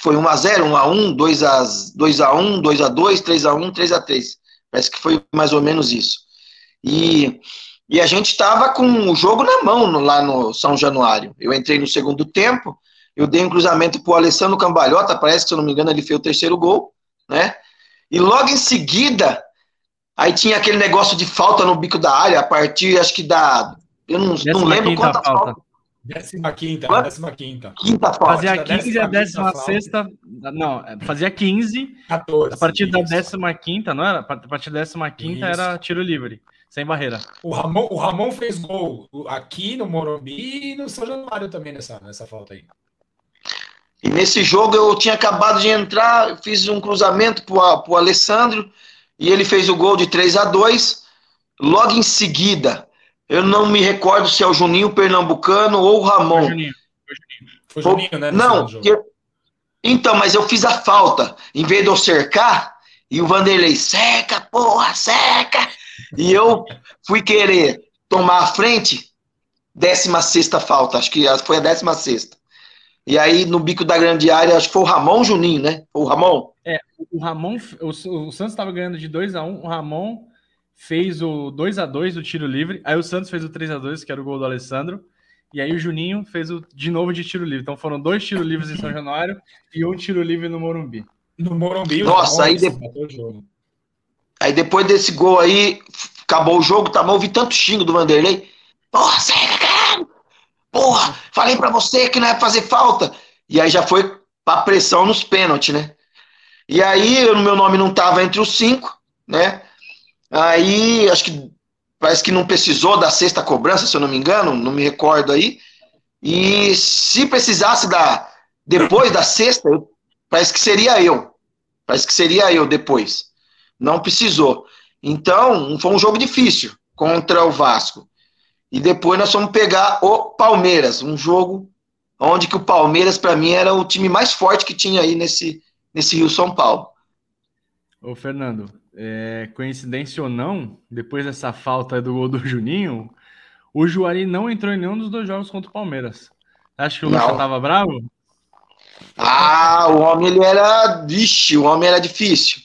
Foi 1x0, 1x1, 2x1, 2x2, 3x1, 3x3. Parece que foi mais ou menos isso. E, e a gente estava com o jogo na mão no, lá no São Januário. Eu entrei no segundo tempo, eu dei um cruzamento para o Alessandro Cambalhota, parece que, se eu não me engano, ele fez o terceiro gol, né? E logo em seguida, aí tinha aquele negócio de falta no bico da área, a partir, acho que da eu não, não lembro quanta falta. falta. Décima quinta, Quanto? décima quinta. Quinta falta. Fazia 15 a décima sexta. Não, fazia 15. 14. A partir da décima quinta, não era? A partir da décima quinta era tiro livre, sem barreira. O Ramon, o Ramon fez gol aqui no Morumbi e no São Januário também nessa, nessa falta aí. E nesse jogo eu tinha acabado de entrar, fiz um cruzamento para o Alessandro e ele fez o gol de 3 a 2 Logo em seguida, eu não me recordo se é o Juninho Pernambucano ou o Ramon. Foi Juninho. Foi Juninho, né? Não, eu... então, mas eu fiz a falta. Em vez de eu cercar, e o Vanderlei, seca, porra, seca! E eu fui querer tomar a frente, 16 falta, acho que foi a 16. E aí, no bico da grande área, acho que foi o Ramon Juninho, né? Foi o Ramon? É, o Ramon, o, o Santos estava ganhando de 2 a 1 um, o Ramon fez o 2 a 2 do tiro livre, aí o Santos fez o 3 a 2 que era o gol do Alessandro, e aí o Juninho fez o de novo de tiro livre. Então foram dois tiros livres em São Januário e um tiro livre no Morumbi. No Morumbi, Nossa, aí, de... aí depois desse gol aí, acabou o jogo, tá bom, ouvi tanto xingo do Vanderlei. Porra, cega, cara! Porra, falei pra você que não ia fazer falta. E aí já foi pra pressão nos pênaltis, né? E aí, o meu nome não tava entre os cinco, né? Aí, acho que parece que não precisou da sexta cobrança, se eu não me engano, não me recordo aí. E se precisasse da depois da sexta, parece que seria eu. Parece que seria eu depois. Não precisou. Então, foi um jogo difícil contra o Vasco. E depois nós fomos pegar o Palmeiras, um jogo onde que o Palmeiras para mim era o time mais forte que tinha aí nesse nesse Rio São Paulo. Ô Fernando, é, coincidência ou não, depois dessa falta do gol do Juninho, o Juari não entrou em nenhum dos dois jogos contra o Palmeiras. Acho que o Lucha tava bravo? Ah, o homem ele era. Vixe, o homem era difícil.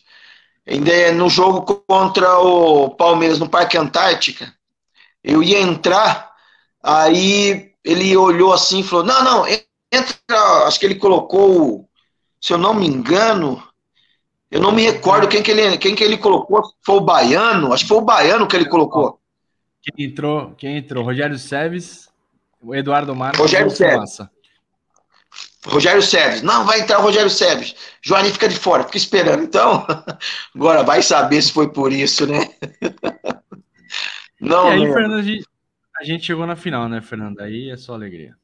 Ainda no jogo contra o Palmeiras no Parque Antártica, eu ia entrar Aí ele olhou assim e falou: Não, não, entra. Acho que ele colocou, se eu não me engano, eu não me recordo quem que ele, quem que ele colocou. Foi o Baiano? Acho que foi o Baiano que ele colocou. Quem entrou? Quem entrou? Rogério Seves, o Eduardo Marques Rogério Seves. Rogério Seves. Não, vai entrar o Rogério Seves. Joaninho fica de fora, fica esperando. Então, agora vai saber se foi por isso, né? Não, e aí, Fernando, a gente, a gente chegou na final, né, Fernando? Aí é só alegria.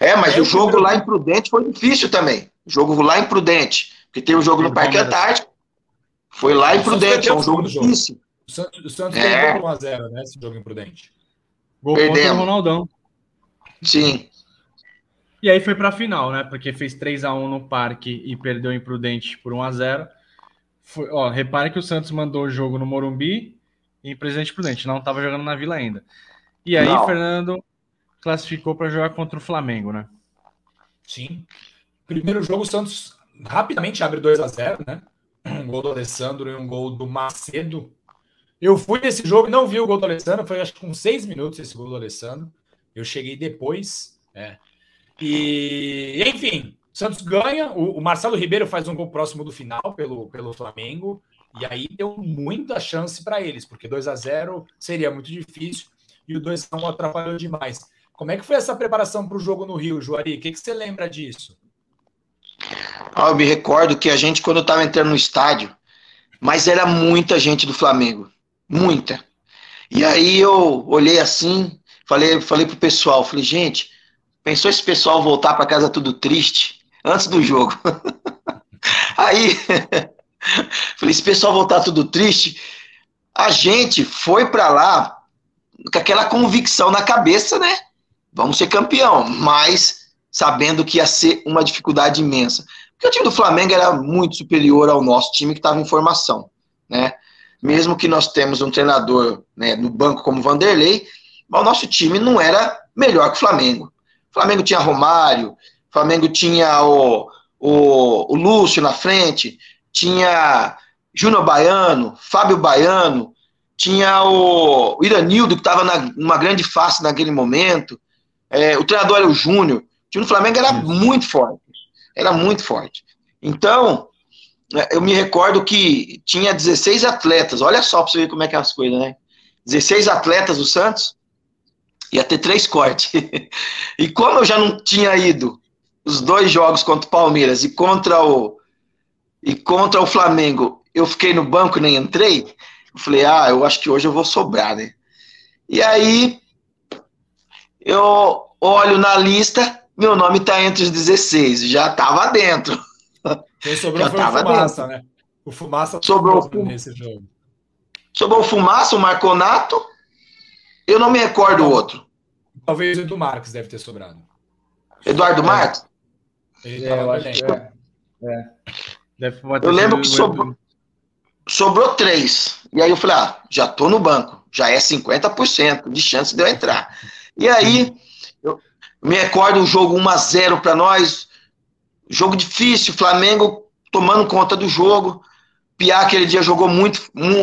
É, mas é, o jogo lá em Prudente foi difícil também. O jogo lá em Prudente. Porque tem o jogo no Parque Antártico. Foi lá em Prudente, é um jogo difícil. O Santos, o Santos é. 1x0, né? Esse jogo em Prudente. Gol Perdemos. contra o Ronaldão. Sim. E aí foi pra final, né? Porque fez 3x1 no Parque e perdeu em Prudente por 1x0. Foi, ó, repare que o Santos mandou o jogo no Morumbi em Presidente Prudente. Não estava jogando na Vila ainda. E aí, não. Fernando classificou para jogar contra o Flamengo, né? Sim. Primeiro jogo, o Santos rapidamente abre 2 a 0 né? Um gol do Alessandro e um gol do Macedo. Eu fui nesse jogo e não vi o gol do Alessandro, foi acho que com seis minutos esse gol do Alessandro. Eu cheguei depois. É. E, enfim, Santos ganha. O, o, Marcelo Ribeiro faz um gol próximo do final pelo, pelo Flamengo. E aí deu muita chance para eles, porque 2 a 0 seria muito difícil e o 2 a 1 atrapalhou demais. Como é que foi essa preparação para o jogo no Rio, Juari? O que, que você lembra disso? Ah, eu me recordo que a gente, quando estava entrando no estádio, mas era muita gente do Flamengo. Muita. E aí eu olhei assim, falei, falei pro pessoal, falei, gente, pensou esse pessoal voltar para casa tudo triste antes do jogo? aí, falei, esse pessoal voltar tudo triste, a gente foi para lá com aquela convicção na cabeça, né? Vamos ser campeão, mas sabendo que ia ser uma dificuldade imensa. Porque o time do Flamengo era muito superior ao nosso time que estava em formação, né? Mesmo que nós temos um treinador né, no banco como Vanderlei, o nosso time não era melhor que o Flamengo. O Flamengo tinha Romário, o Flamengo tinha o, o, o Lúcio na frente, tinha Júnior Baiano, Fábio Baiano, tinha o, o Iranildo, que estava numa grande face naquele momento, é, o treinador era o Júnior. O time do Flamengo era muito forte era muito forte. Então, é, eu me recordo que tinha 16 atletas, olha só para você ver como é que é as coisas, né? 16 atletas do Santos, ia ter três cortes. e como eu já não tinha ido os dois jogos contra o Palmeiras e contra o e contra o Flamengo, eu fiquei no banco e nem entrei, eu falei, ah, eu acho que hoje eu vou sobrar, né? E aí eu olho na lista, meu nome tá entre os 16, já tava dentro. Quem sobrou já foi o Fumaça, dentro. né? O Fumaça sobrou o nesse jogo. Sobrou o Fumaça, o Marconato. Eu não me recordo o outro. Talvez o Edu Marques deve ter sobrado. Eduardo é. Marques? É, eu acho que é. é. Deve, eu lembro que sobrou, sobrou três. E aí eu falei, ah, já tô no banco. Já é 50% de chance de eu entrar. E aí me recordo um jogo 1 a 0 para nós, jogo difícil, Flamengo tomando conta do jogo. Piá aquele dia jogou muito,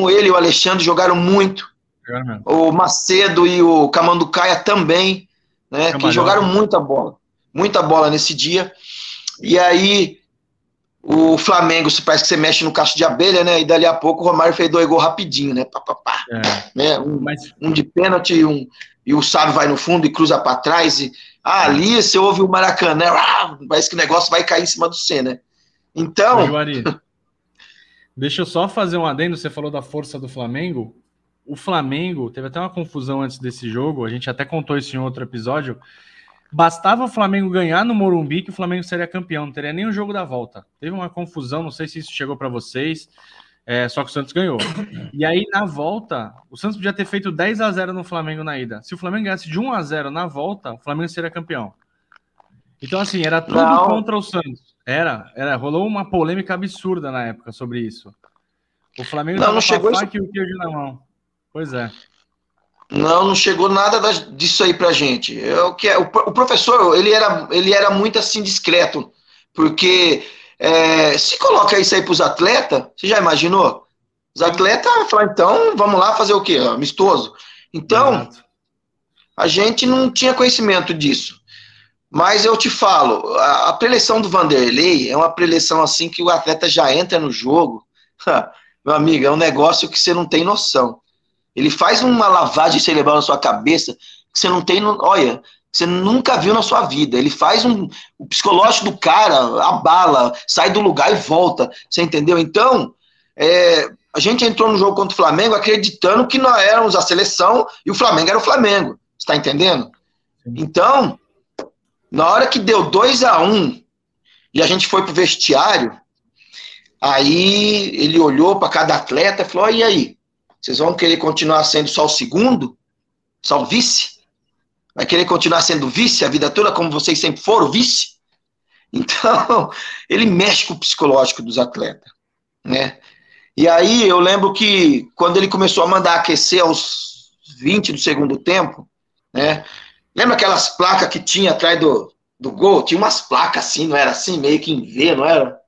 ele e o Alexandre jogaram muito. É o Macedo e o Camanducaia também, né, que jogaram muita bola, muita bola nesse dia. E aí o Flamengo, se parece que você mexe no cacho de abelha, né? E dali a pouco o Romário fez dois gols rapidinho, né? Pá, pá, pá. É. né? Um, um, de pênalti um, e o Sábio vai no fundo e cruza para trás. E, ah, ali você ouve o Maracanã, ah, parece que o negócio vai cair em cima do C, né? Então. Juari, deixa eu só fazer um adendo. Você falou da força do Flamengo. O Flamengo teve até uma confusão antes desse jogo. A gente até contou isso em outro episódio. Bastava o Flamengo ganhar no Morumbi que o Flamengo seria campeão, não teria nem o jogo da volta. Teve uma confusão, não sei se isso chegou para vocês. É, só que o Santos ganhou. E aí, na volta, o Santos podia ter feito 10 a 0 no Flamengo na ida. Se o Flamengo ganhasse de 1 a 0 na volta, o Flamengo seria campeão. Então, assim, era tudo Não. contra o Santos. Era, era, rolou uma polêmica absurda na época sobre isso. O Flamengo não, não chegou isso... e o queijo na mão. Pois é. Não, não chegou nada disso aí pra gente. Eu, que, o, o professor, ele era, ele era muito assim discreto, porque é, se coloca isso aí para os atletas, você já imaginou? Os atletas falam, então, vamos lá fazer o quê? Amistoso. Então, a gente não tinha conhecimento disso. Mas eu te falo, a, a preleção do Vanderlei é uma preleção assim que o atleta já entra no jogo. Meu amigo, é um negócio que você não tem noção. Ele faz uma lavagem cerebral na sua cabeça que você não tem, olha, você nunca viu na sua vida. Ele faz um, o psicológico do cara, abala, sai do lugar e volta. Você entendeu? Então, é, a gente entrou no jogo contra o Flamengo acreditando que nós éramos a seleção e o Flamengo era o Flamengo. Está entendendo? Então, na hora que deu 2 a 1 um, e a gente foi pro vestiário, aí ele olhou para cada atleta e falou: e aí? Vocês vão querer continuar sendo só o segundo? Só o vice? Vai querer continuar sendo vice a vida toda, como vocês sempre foram vice? Então, ele mexe com o psicológico dos atletas, né? E aí eu lembro que quando ele começou a mandar aquecer aos 20 do segundo tempo, né? Lembra aquelas placas que tinha atrás do, do gol? Tinha umas placas assim, não era assim, meio que em V, não era?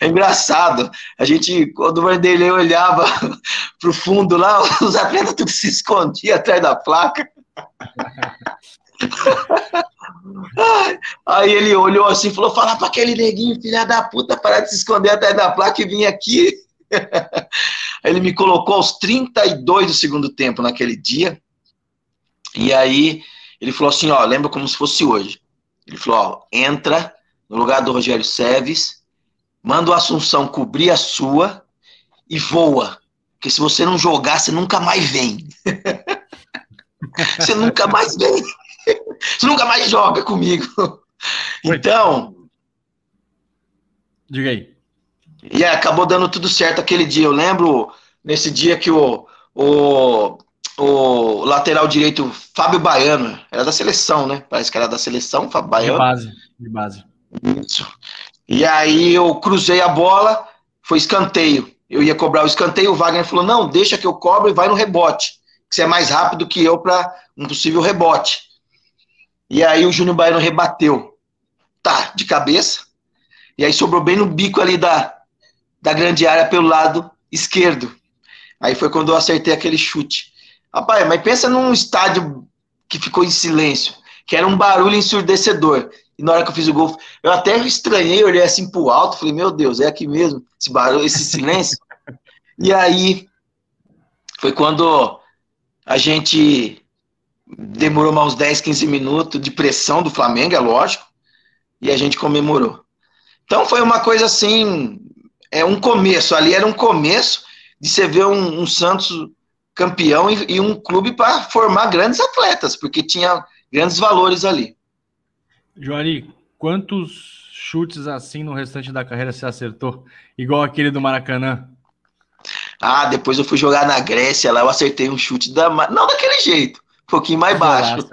É engraçado. A gente, quando o Vanderlei olhava pro fundo lá, os atletas tudo se escondiam atrás da placa. Aí ele olhou assim e falou: fala para aquele neguinho, filha da puta, parar de se esconder atrás da placa e vir aqui. Aí ele me colocou aos 32 do segundo tempo naquele dia. E aí ele falou assim: ó, lembra como se fosse hoje. Ele falou: ó, entra no lugar do Rogério Seves, manda o Assunção cobrir a sua e voa. Porque se você não jogar, você nunca mais vem. você nunca mais vem. você nunca mais joga comigo. Então. Diga aí. E acabou dando tudo certo aquele dia. Eu lembro nesse dia que o, o o lateral direito Fábio Baiano, era da seleção, né? Parece que era da seleção, Fábio Baiano. De base, de base. Isso. E aí eu cruzei a bola, foi escanteio. Eu ia cobrar o escanteio, o Wagner falou: não, deixa que eu cobro e vai no rebote. Que você é mais rápido que eu para um possível rebote. E aí o Júnior Baiano rebateu. Tá, de cabeça. E aí sobrou bem no bico ali da, da grande área pelo lado esquerdo. Aí foi quando eu acertei aquele chute. Rapaz, mas pensa num estádio que ficou em silêncio, que era um barulho ensurdecedor. E na hora que eu fiz o gol, eu até estranhei, olhei assim pro alto, falei, meu Deus, é aqui mesmo, esse barulho, esse silêncio. e aí foi quando a gente demorou mais uns 10, 15 minutos de pressão do Flamengo, é lógico, e a gente comemorou. Então foi uma coisa assim, é um começo, ali era um começo de você ver um, um Santos campeão e, e um clube para formar grandes atletas, porque tinha grandes valores ali. Joari, quantos chutes assim no restante da carreira você acertou? Igual aquele do Maracanã? Ah, depois eu fui jogar na Grécia, lá eu acertei um chute da. Não daquele jeito, um pouquinho mais baixo.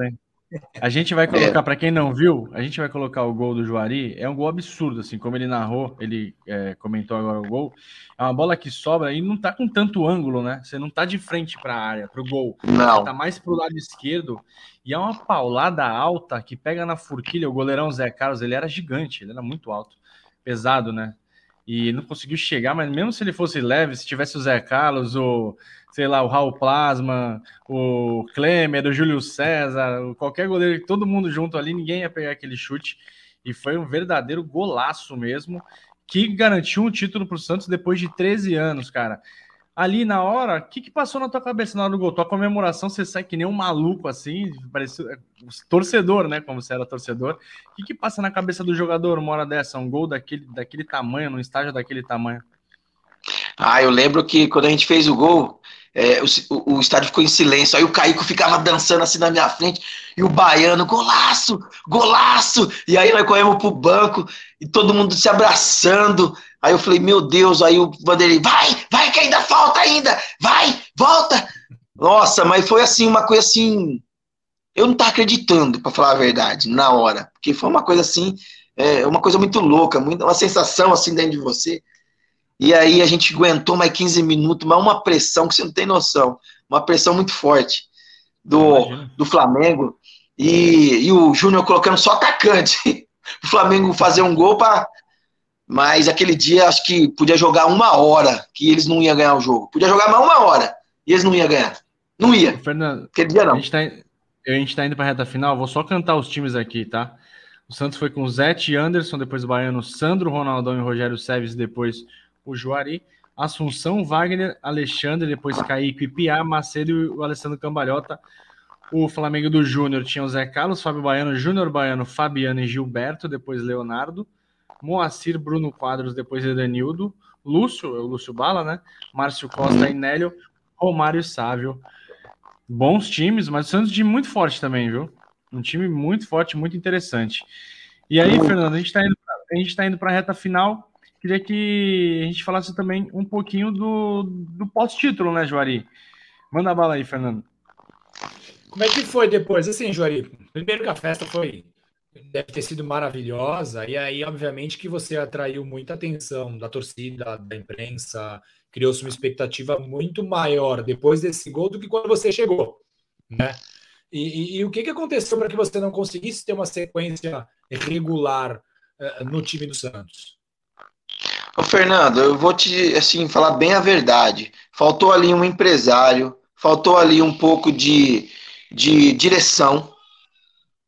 A gente vai colocar, é. para quem não viu, a gente vai colocar o gol do Juari. É um gol absurdo, assim, como ele narrou, ele é, comentou agora o gol. É uma bola que sobra e não tá com tanto ângulo, né? Você não tá de frente para a área, para o gol. Não. Você tá mais pro lado esquerdo. E é uma paulada alta que pega na forquilha. O goleirão Zé Carlos, ele era gigante, ele era muito alto, pesado, né? E não conseguiu chegar, mas mesmo se ele fosse leve, se tivesse o Zé Carlos, o sei lá, o Raul Plasma, o Klemer, o Júlio César, qualquer goleiro, todo mundo junto ali, ninguém ia pegar aquele chute. E foi um verdadeiro golaço mesmo, que garantiu um título para o Santos depois de 13 anos, cara. Ali na hora, o que, que passou na tua cabeça na hora do gol? Tua comemoração, você sai que nem um maluco assim, parece é, torcedor, né? Como você era torcedor. O que, que passa na cabeça do jogador uma hora dessa? Um gol daquele, daquele tamanho, num estágio daquele tamanho? Ah, eu lembro que quando a gente fez o gol, é, o, o, estádio ficou em silêncio. Aí o Caico ficava dançando assim na minha frente, e o baiano, golaço, golaço! E aí nós corremos pro banco, e todo mundo se abraçando. Aí eu falei, meu Deus, aí o Vanderlei, vai, vai, que ainda falta ainda, vai, volta! Nossa, mas foi assim, uma coisa assim. Eu não tava acreditando, para falar a verdade, na hora. Porque foi uma coisa assim, é, uma coisa muito louca, muito, uma sensação assim dentro de você. E aí a gente aguentou mais 15 minutos, mas uma pressão que você não tem noção. Uma pressão muito forte do, do Flamengo. E, e o Júnior colocando só atacante. o Flamengo fazer um gol para. Mas aquele dia acho que podia jogar uma hora, que eles não iam ganhar o jogo. Podia jogar mais uma hora e eles não iam ganhar. Não ia. Fernando, aquele dia não. A gente, tá, a gente está indo para a reta final, vou só cantar os times aqui, tá? O Santos foi com Zete Anderson, depois o Baiano Sandro, Ronaldão e Rogério Seves, depois o Juari. Assunção, Wagner, Alexandre, depois Kaique, Piá, Macedo e o Alessandro Cambalhota. O Flamengo do Júnior tinha o Zé Carlos, Fábio Baiano, Júnior Baiano, Fabiano e Gilberto, depois Leonardo. Moacir, Bruno Quadros, depois Edenildo. Lúcio, é o Lúcio Bala, né? Márcio Costa e Nélio. Romário Sávio. Bons times, mas o Santos de muito forte também, viu? Um time muito forte, muito interessante. E aí, Fernando, a gente está indo, a gente tá indo para a reta final. Queria que a gente falasse também um pouquinho do, do pós-título, né, Juari? Manda bala aí, Fernando. Como é que foi depois? Assim, Juari, primeiro que a festa foi deve ter sido maravilhosa, e aí, obviamente, que você atraiu muita atenção da torcida, da imprensa, criou-se uma expectativa muito maior depois desse gol do que quando você chegou, né? E, e, e o que, que aconteceu para que você não conseguisse ter uma sequência regular uh, no time do Santos? Ô, Fernando, eu vou te assim falar bem a verdade. Faltou ali um empresário, faltou ali um pouco de, de direção,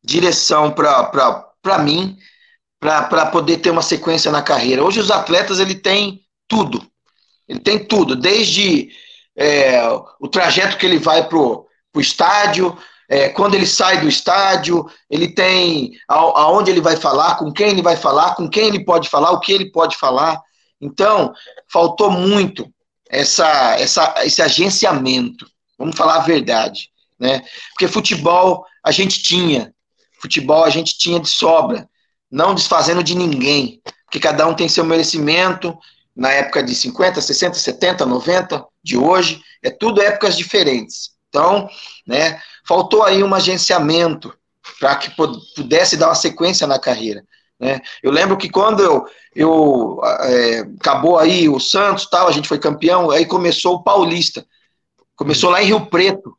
direção para mim, para poder ter uma sequência na carreira. Hoje os atletas ele tem tudo, ele tem tudo, desde é, o trajeto que ele vai pro, pro estádio, é, quando ele sai do estádio, ele tem a, aonde ele vai falar, com quem ele vai falar, com quem ele pode falar, o que ele pode falar. Então, faltou muito essa, essa, esse agenciamento. Vamos falar a verdade, né? Porque futebol a gente tinha, futebol a gente tinha de sobra, não desfazendo de ninguém, porque cada um tem seu merecimento. Na época de 50, 60, 70, 90, de hoje, é tudo épocas diferentes. Então, né, faltou aí um agenciamento para que pudesse dar uma sequência na carreira. Né? Eu lembro que quando eu, eu é, acabou aí o Santos, tal, a gente foi campeão, aí começou o Paulista, começou lá em Rio Preto,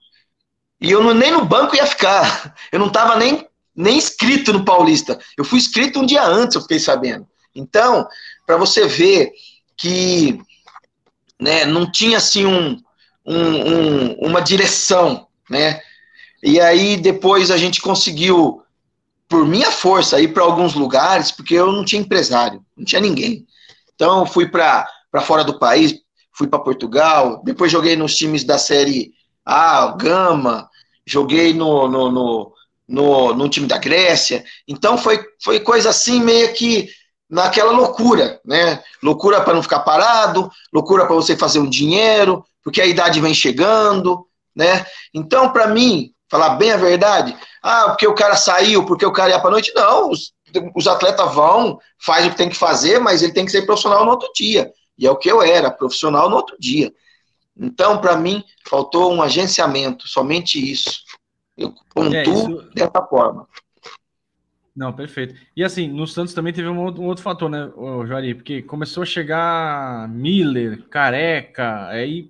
e eu não, nem no banco ia ficar, eu não estava nem, nem inscrito no Paulista, eu fui inscrito um dia antes, eu fiquei sabendo. Então, para você ver que né, não tinha assim um, um, um, uma direção, né? E aí depois a gente conseguiu, por minha força, ir para alguns lugares, porque eu não tinha empresário, não tinha ninguém. Então fui para fora do país, fui para Portugal, depois joguei nos times da série A, Gama, joguei no, no, no, no, no time da Grécia. Então foi, foi coisa assim meio que naquela loucura, né? Loucura para não ficar parado, loucura para você fazer um dinheiro, porque a idade vem chegando, né? Então, para mim, falar bem a verdade, ah, porque o cara saiu, porque o cara ia para noite, não, os, os atletas vão, faz o que tem que fazer, mas ele tem que ser profissional no outro dia. E é o que eu era, profissional no outro dia. Então, para mim, faltou um agenciamento, somente isso. Eu pontuo é, dessa forma. Não, perfeito. E assim, no Santos também teve um outro, um outro fator, né, Jari? Porque começou a chegar Miller, Careca, aí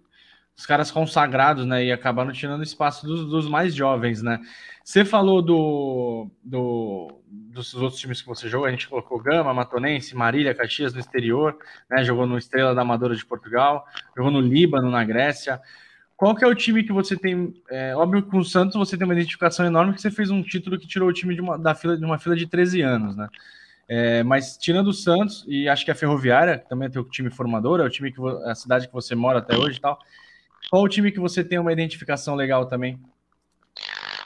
os caras consagrados, né? E acabaram tirando espaço dos, dos mais jovens, né? Você falou do, do, dos outros times que você jogou, a gente colocou Gama, Matonense, Marília, Caxias no exterior, né? Jogou no Estrela da Amadora de Portugal, jogou no Líbano, na Grécia. Qual que é o time que você tem? É, óbvio que com o Santos você tem uma identificação enorme que você fez um título que tirou o time de uma, da fila, de uma fila de 13 anos, né? É, mas tirando o Santos, e acho que a Ferroviária, que também é teu time formador, é o time que a cidade que você mora até hoje e tal. Qual o time que você tem uma identificação legal também?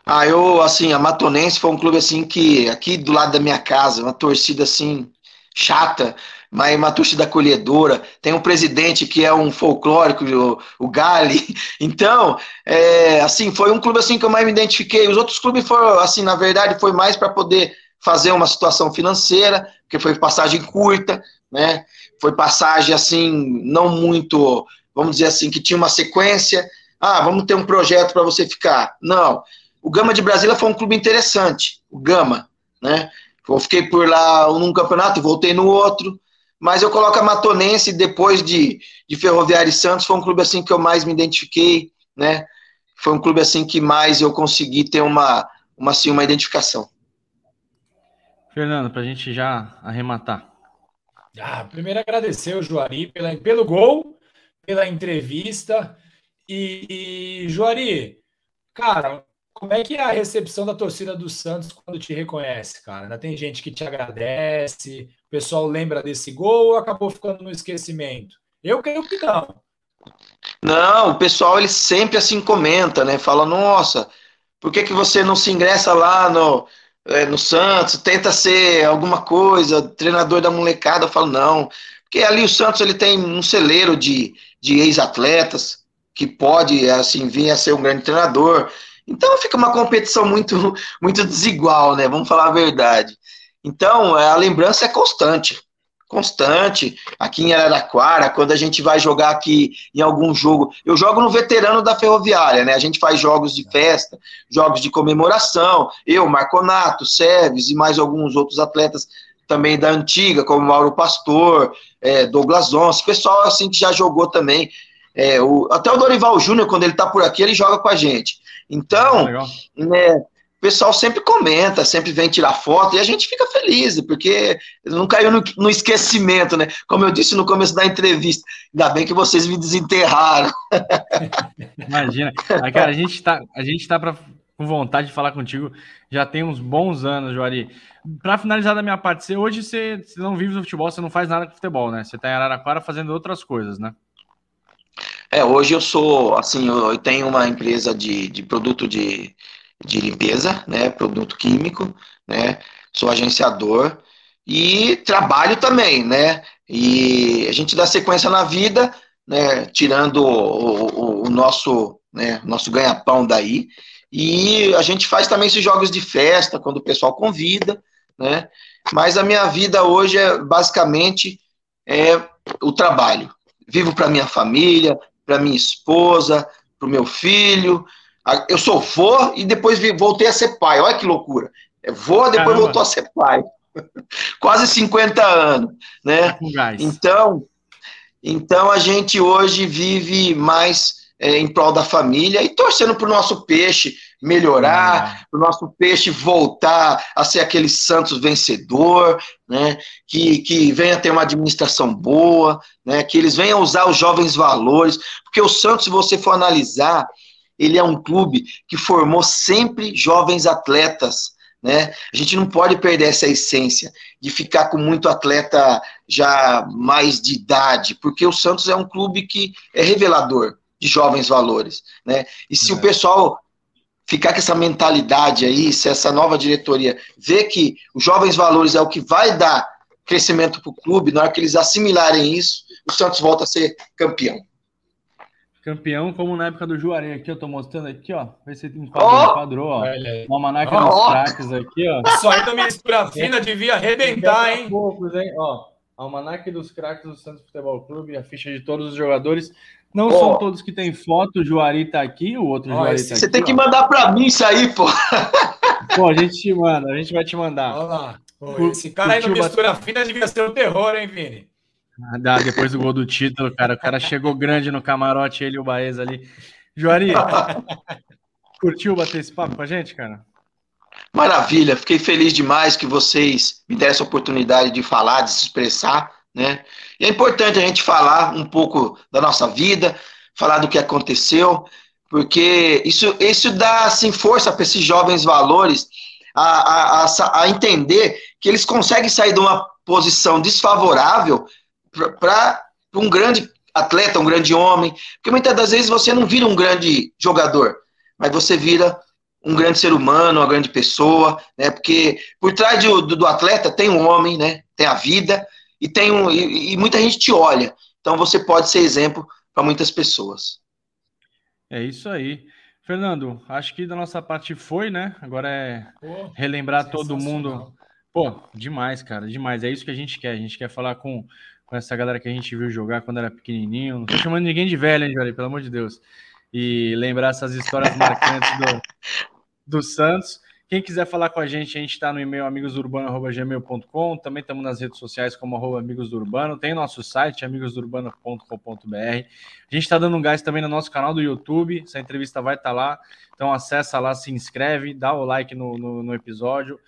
Ah, eu, assim, a Matonense foi um clube, assim, que aqui do lado da minha casa, uma torcida, assim, chata, mas uma torcida acolhedora. Tem um presidente que é um folclórico, o, o Gali. Então, é, assim, foi um clube, assim, que eu mais me identifiquei. Os outros clubes foram, assim, na verdade, foi mais para poder fazer uma situação financeira, porque foi passagem curta, né? Foi passagem, assim, não muito vamos dizer assim, que tinha uma sequência. Ah, vamos ter um projeto para você ficar. Não. O Gama de Brasília foi um clube interessante, o Gama, né? Eu fiquei por lá num campeonato e voltei no outro, mas eu coloco a Matonense depois de, de Ferroviária e Santos, foi um clube assim que eu mais me identifiquei, né? Foi um clube assim que mais eu consegui ter uma, uma, assim, uma identificação. Fernando, para a gente já arrematar. Ah, primeiro agradecer o Juari pela, pelo gol pela entrevista. E, e Juari, cara, como é que é a recepção da torcida do Santos quando te reconhece, cara? Ainda tem gente que te agradece, o pessoal lembra desse gol ou acabou ficando no esquecimento? Eu creio que não. Não, o pessoal ele sempre assim comenta, né? Fala, nossa, por que, que você não se ingressa lá no, é, no Santos, tenta ser alguma coisa, treinador da molecada? Eu falo, não, porque ali o Santos ele tem um celeiro de, de ex-atletas que pode assim vir a ser um grande treinador. Então fica uma competição muito muito desigual, né? Vamos falar a verdade. Então a lembrança é constante constante aqui em Araraquara, quando a gente vai jogar aqui em algum jogo. Eu jogo no veterano da Ferroviária, né? A gente faz jogos de festa, jogos de comemoração. Eu, Marconato, Serves e mais alguns outros atletas também da antiga, como Mauro Pastor, é, Douglas Once, pessoal assim que já jogou também. É, o, até o Dorival Júnior, quando ele tá por aqui, ele joga com a gente. Então, né, o pessoal sempre comenta, sempre vem tirar foto e a gente fica feliz, porque não caiu no, no, esquecimento, né? Como eu disse no começo da entrevista, ainda bem que vocês me desenterraram. Imagina. Cara, a gente está gente tá pra, com vontade de falar contigo já tem uns bons anos, Joari. Para finalizar da minha parte, você, hoje você, você não vive do futebol, você não faz nada com futebol, né? Você está em Araraquara fazendo outras coisas, né? É, hoje eu sou, assim, eu tenho uma empresa de, de produto de de limpeza, né, produto químico, né, sou agenciador e trabalho também, né, e a gente dá sequência na vida, né, tirando o, o, o nosso, né, nosso ganha-pão daí, e a gente faz também esses jogos de festa, quando o pessoal convida, né, mas a minha vida hoje é basicamente é o trabalho. Vivo para minha família, para minha esposa, para o meu filho, eu sou vô e depois voltei a ser pai. Olha que loucura. É vô, depois Caramba. voltou a ser pai. Quase 50 anos, né? Então, então a gente hoje vive mais é, em prol da família e torcendo para o nosso peixe melhorar, para o nosso peixe voltar a ser aquele Santos vencedor, né? Que, que venha ter uma administração boa, né? Que eles venham usar os jovens valores, porque o Santos, se você for analisar, ele é um clube que formou sempre jovens atletas, né? A gente não pode perder essa essência de ficar com muito atleta já mais de idade, porque o Santos é um clube que é revelador de jovens valores, né? E se é. o pessoal ficar com essa mentalidade aí, se essa nova diretoria ver que os jovens valores é o que vai dar crescimento para o clube, na hora que eles assimilarem isso, o Santos volta a ser campeão. Campeão, como na época do Juarez aqui, eu tô mostrando aqui, ó. Vê se enquadrou, oh! enquadrou ó. O almanac oh! dos craques aqui, ó. Só aí também mistura fina devia arrebentar, hein? Poucos, hein? Ó, almanac dos craques do Santos Futebol Clube, a ficha de todos os jogadores. Não oh. são todos que tem foto, o Juari tá aqui, o outro oh, Juari tá Você tem que mandar pra mim isso aí, pô. Pô, a gente te manda, a gente vai te mandar. Olha lá. esse cara aí no mistura fina devia ser um terror, hein, Vini? Ah, depois do gol do título, cara. O cara chegou grande no camarote, ele e o Baez ali. Juari, curtiu bater esse papo com a gente, cara? Maravilha, fiquei feliz demais que vocês me deram essa oportunidade de falar, de se expressar, né? E é importante a gente falar um pouco da nossa vida, falar do que aconteceu, porque isso, isso dá assim, força para esses jovens valores a, a, a, a entender que eles conseguem sair de uma posição desfavorável para um grande atleta, um grande homem, porque muitas das vezes você não vira um grande jogador, mas você vira um grande ser humano, uma grande pessoa, né? Porque por trás do, do atleta tem um homem, né? Tem a vida e tem um e, e muita gente te olha. Então você pode ser exemplo para muitas pessoas. É isso aí. Fernando, acho que da nossa parte foi, né? Agora é Pô, relembrar todo mundo. Pô, demais, cara, demais. É isso que a gente quer. A gente quer falar com com essa galera que a gente viu jogar quando era pequenininho. Não tô chamando ninguém de velho, hein, Jory, pelo amor de Deus. E lembrar essas histórias marcantes do, do Santos. Quem quiser falar com a gente, a gente está no e-mail amigosurbano.gmail.com, também estamos nas redes sociais como arroba Amigos Urbano, tem nosso site amigosurbano.com.br. A gente está dando um gás também no nosso canal do YouTube, essa entrevista vai estar tá lá, então acessa lá, se inscreve, dá o like no, no, no episódio.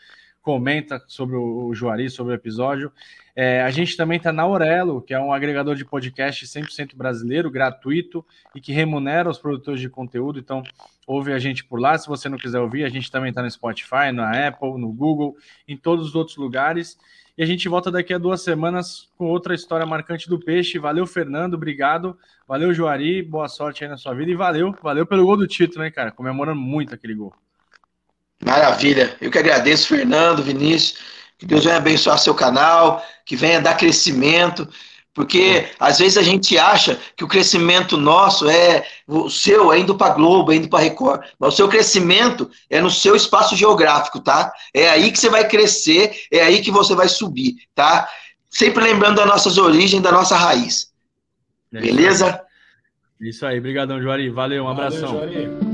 comenta sobre o Juari, sobre o episódio. É, a gente também está na Aurelo, que é um agregador de podcast 100% brasileiro, gratuito e que remunera os produtores de conteúdo. Então, ouve a gente por lá. Se você não quiser ouvir, a gente também está no Spotify, na Apple, no Google, em todos os outros lugares. E a gente volta daqui a duas semanas com outra história marcante do peixe. Valeu, Fernando, obrigado. Valeu, Juari, boa sorte aí na sua vida. E valeu, valeu pelo gol do título, né, cara? Comemorando muito aquele gol. Maravilha. Eu que agradeço, Fernando, Vinícius. Que Deus venha abençoar seu canal, que venha dar crescimento, porque às vezes a gente acha que o crescimento nosso é o seu, é indo para Globo, é indo para Record. Mas o seu crescimento é no seu espaço geográfico, tá? É aí que você vai crescer, é aí que você vai subir, tá? Sempre lembrando das nossas origens, da nossa raiz. É Beleza? Isso aí, obrigadão, Juari. Valeu, um Valeu, abração. Juari.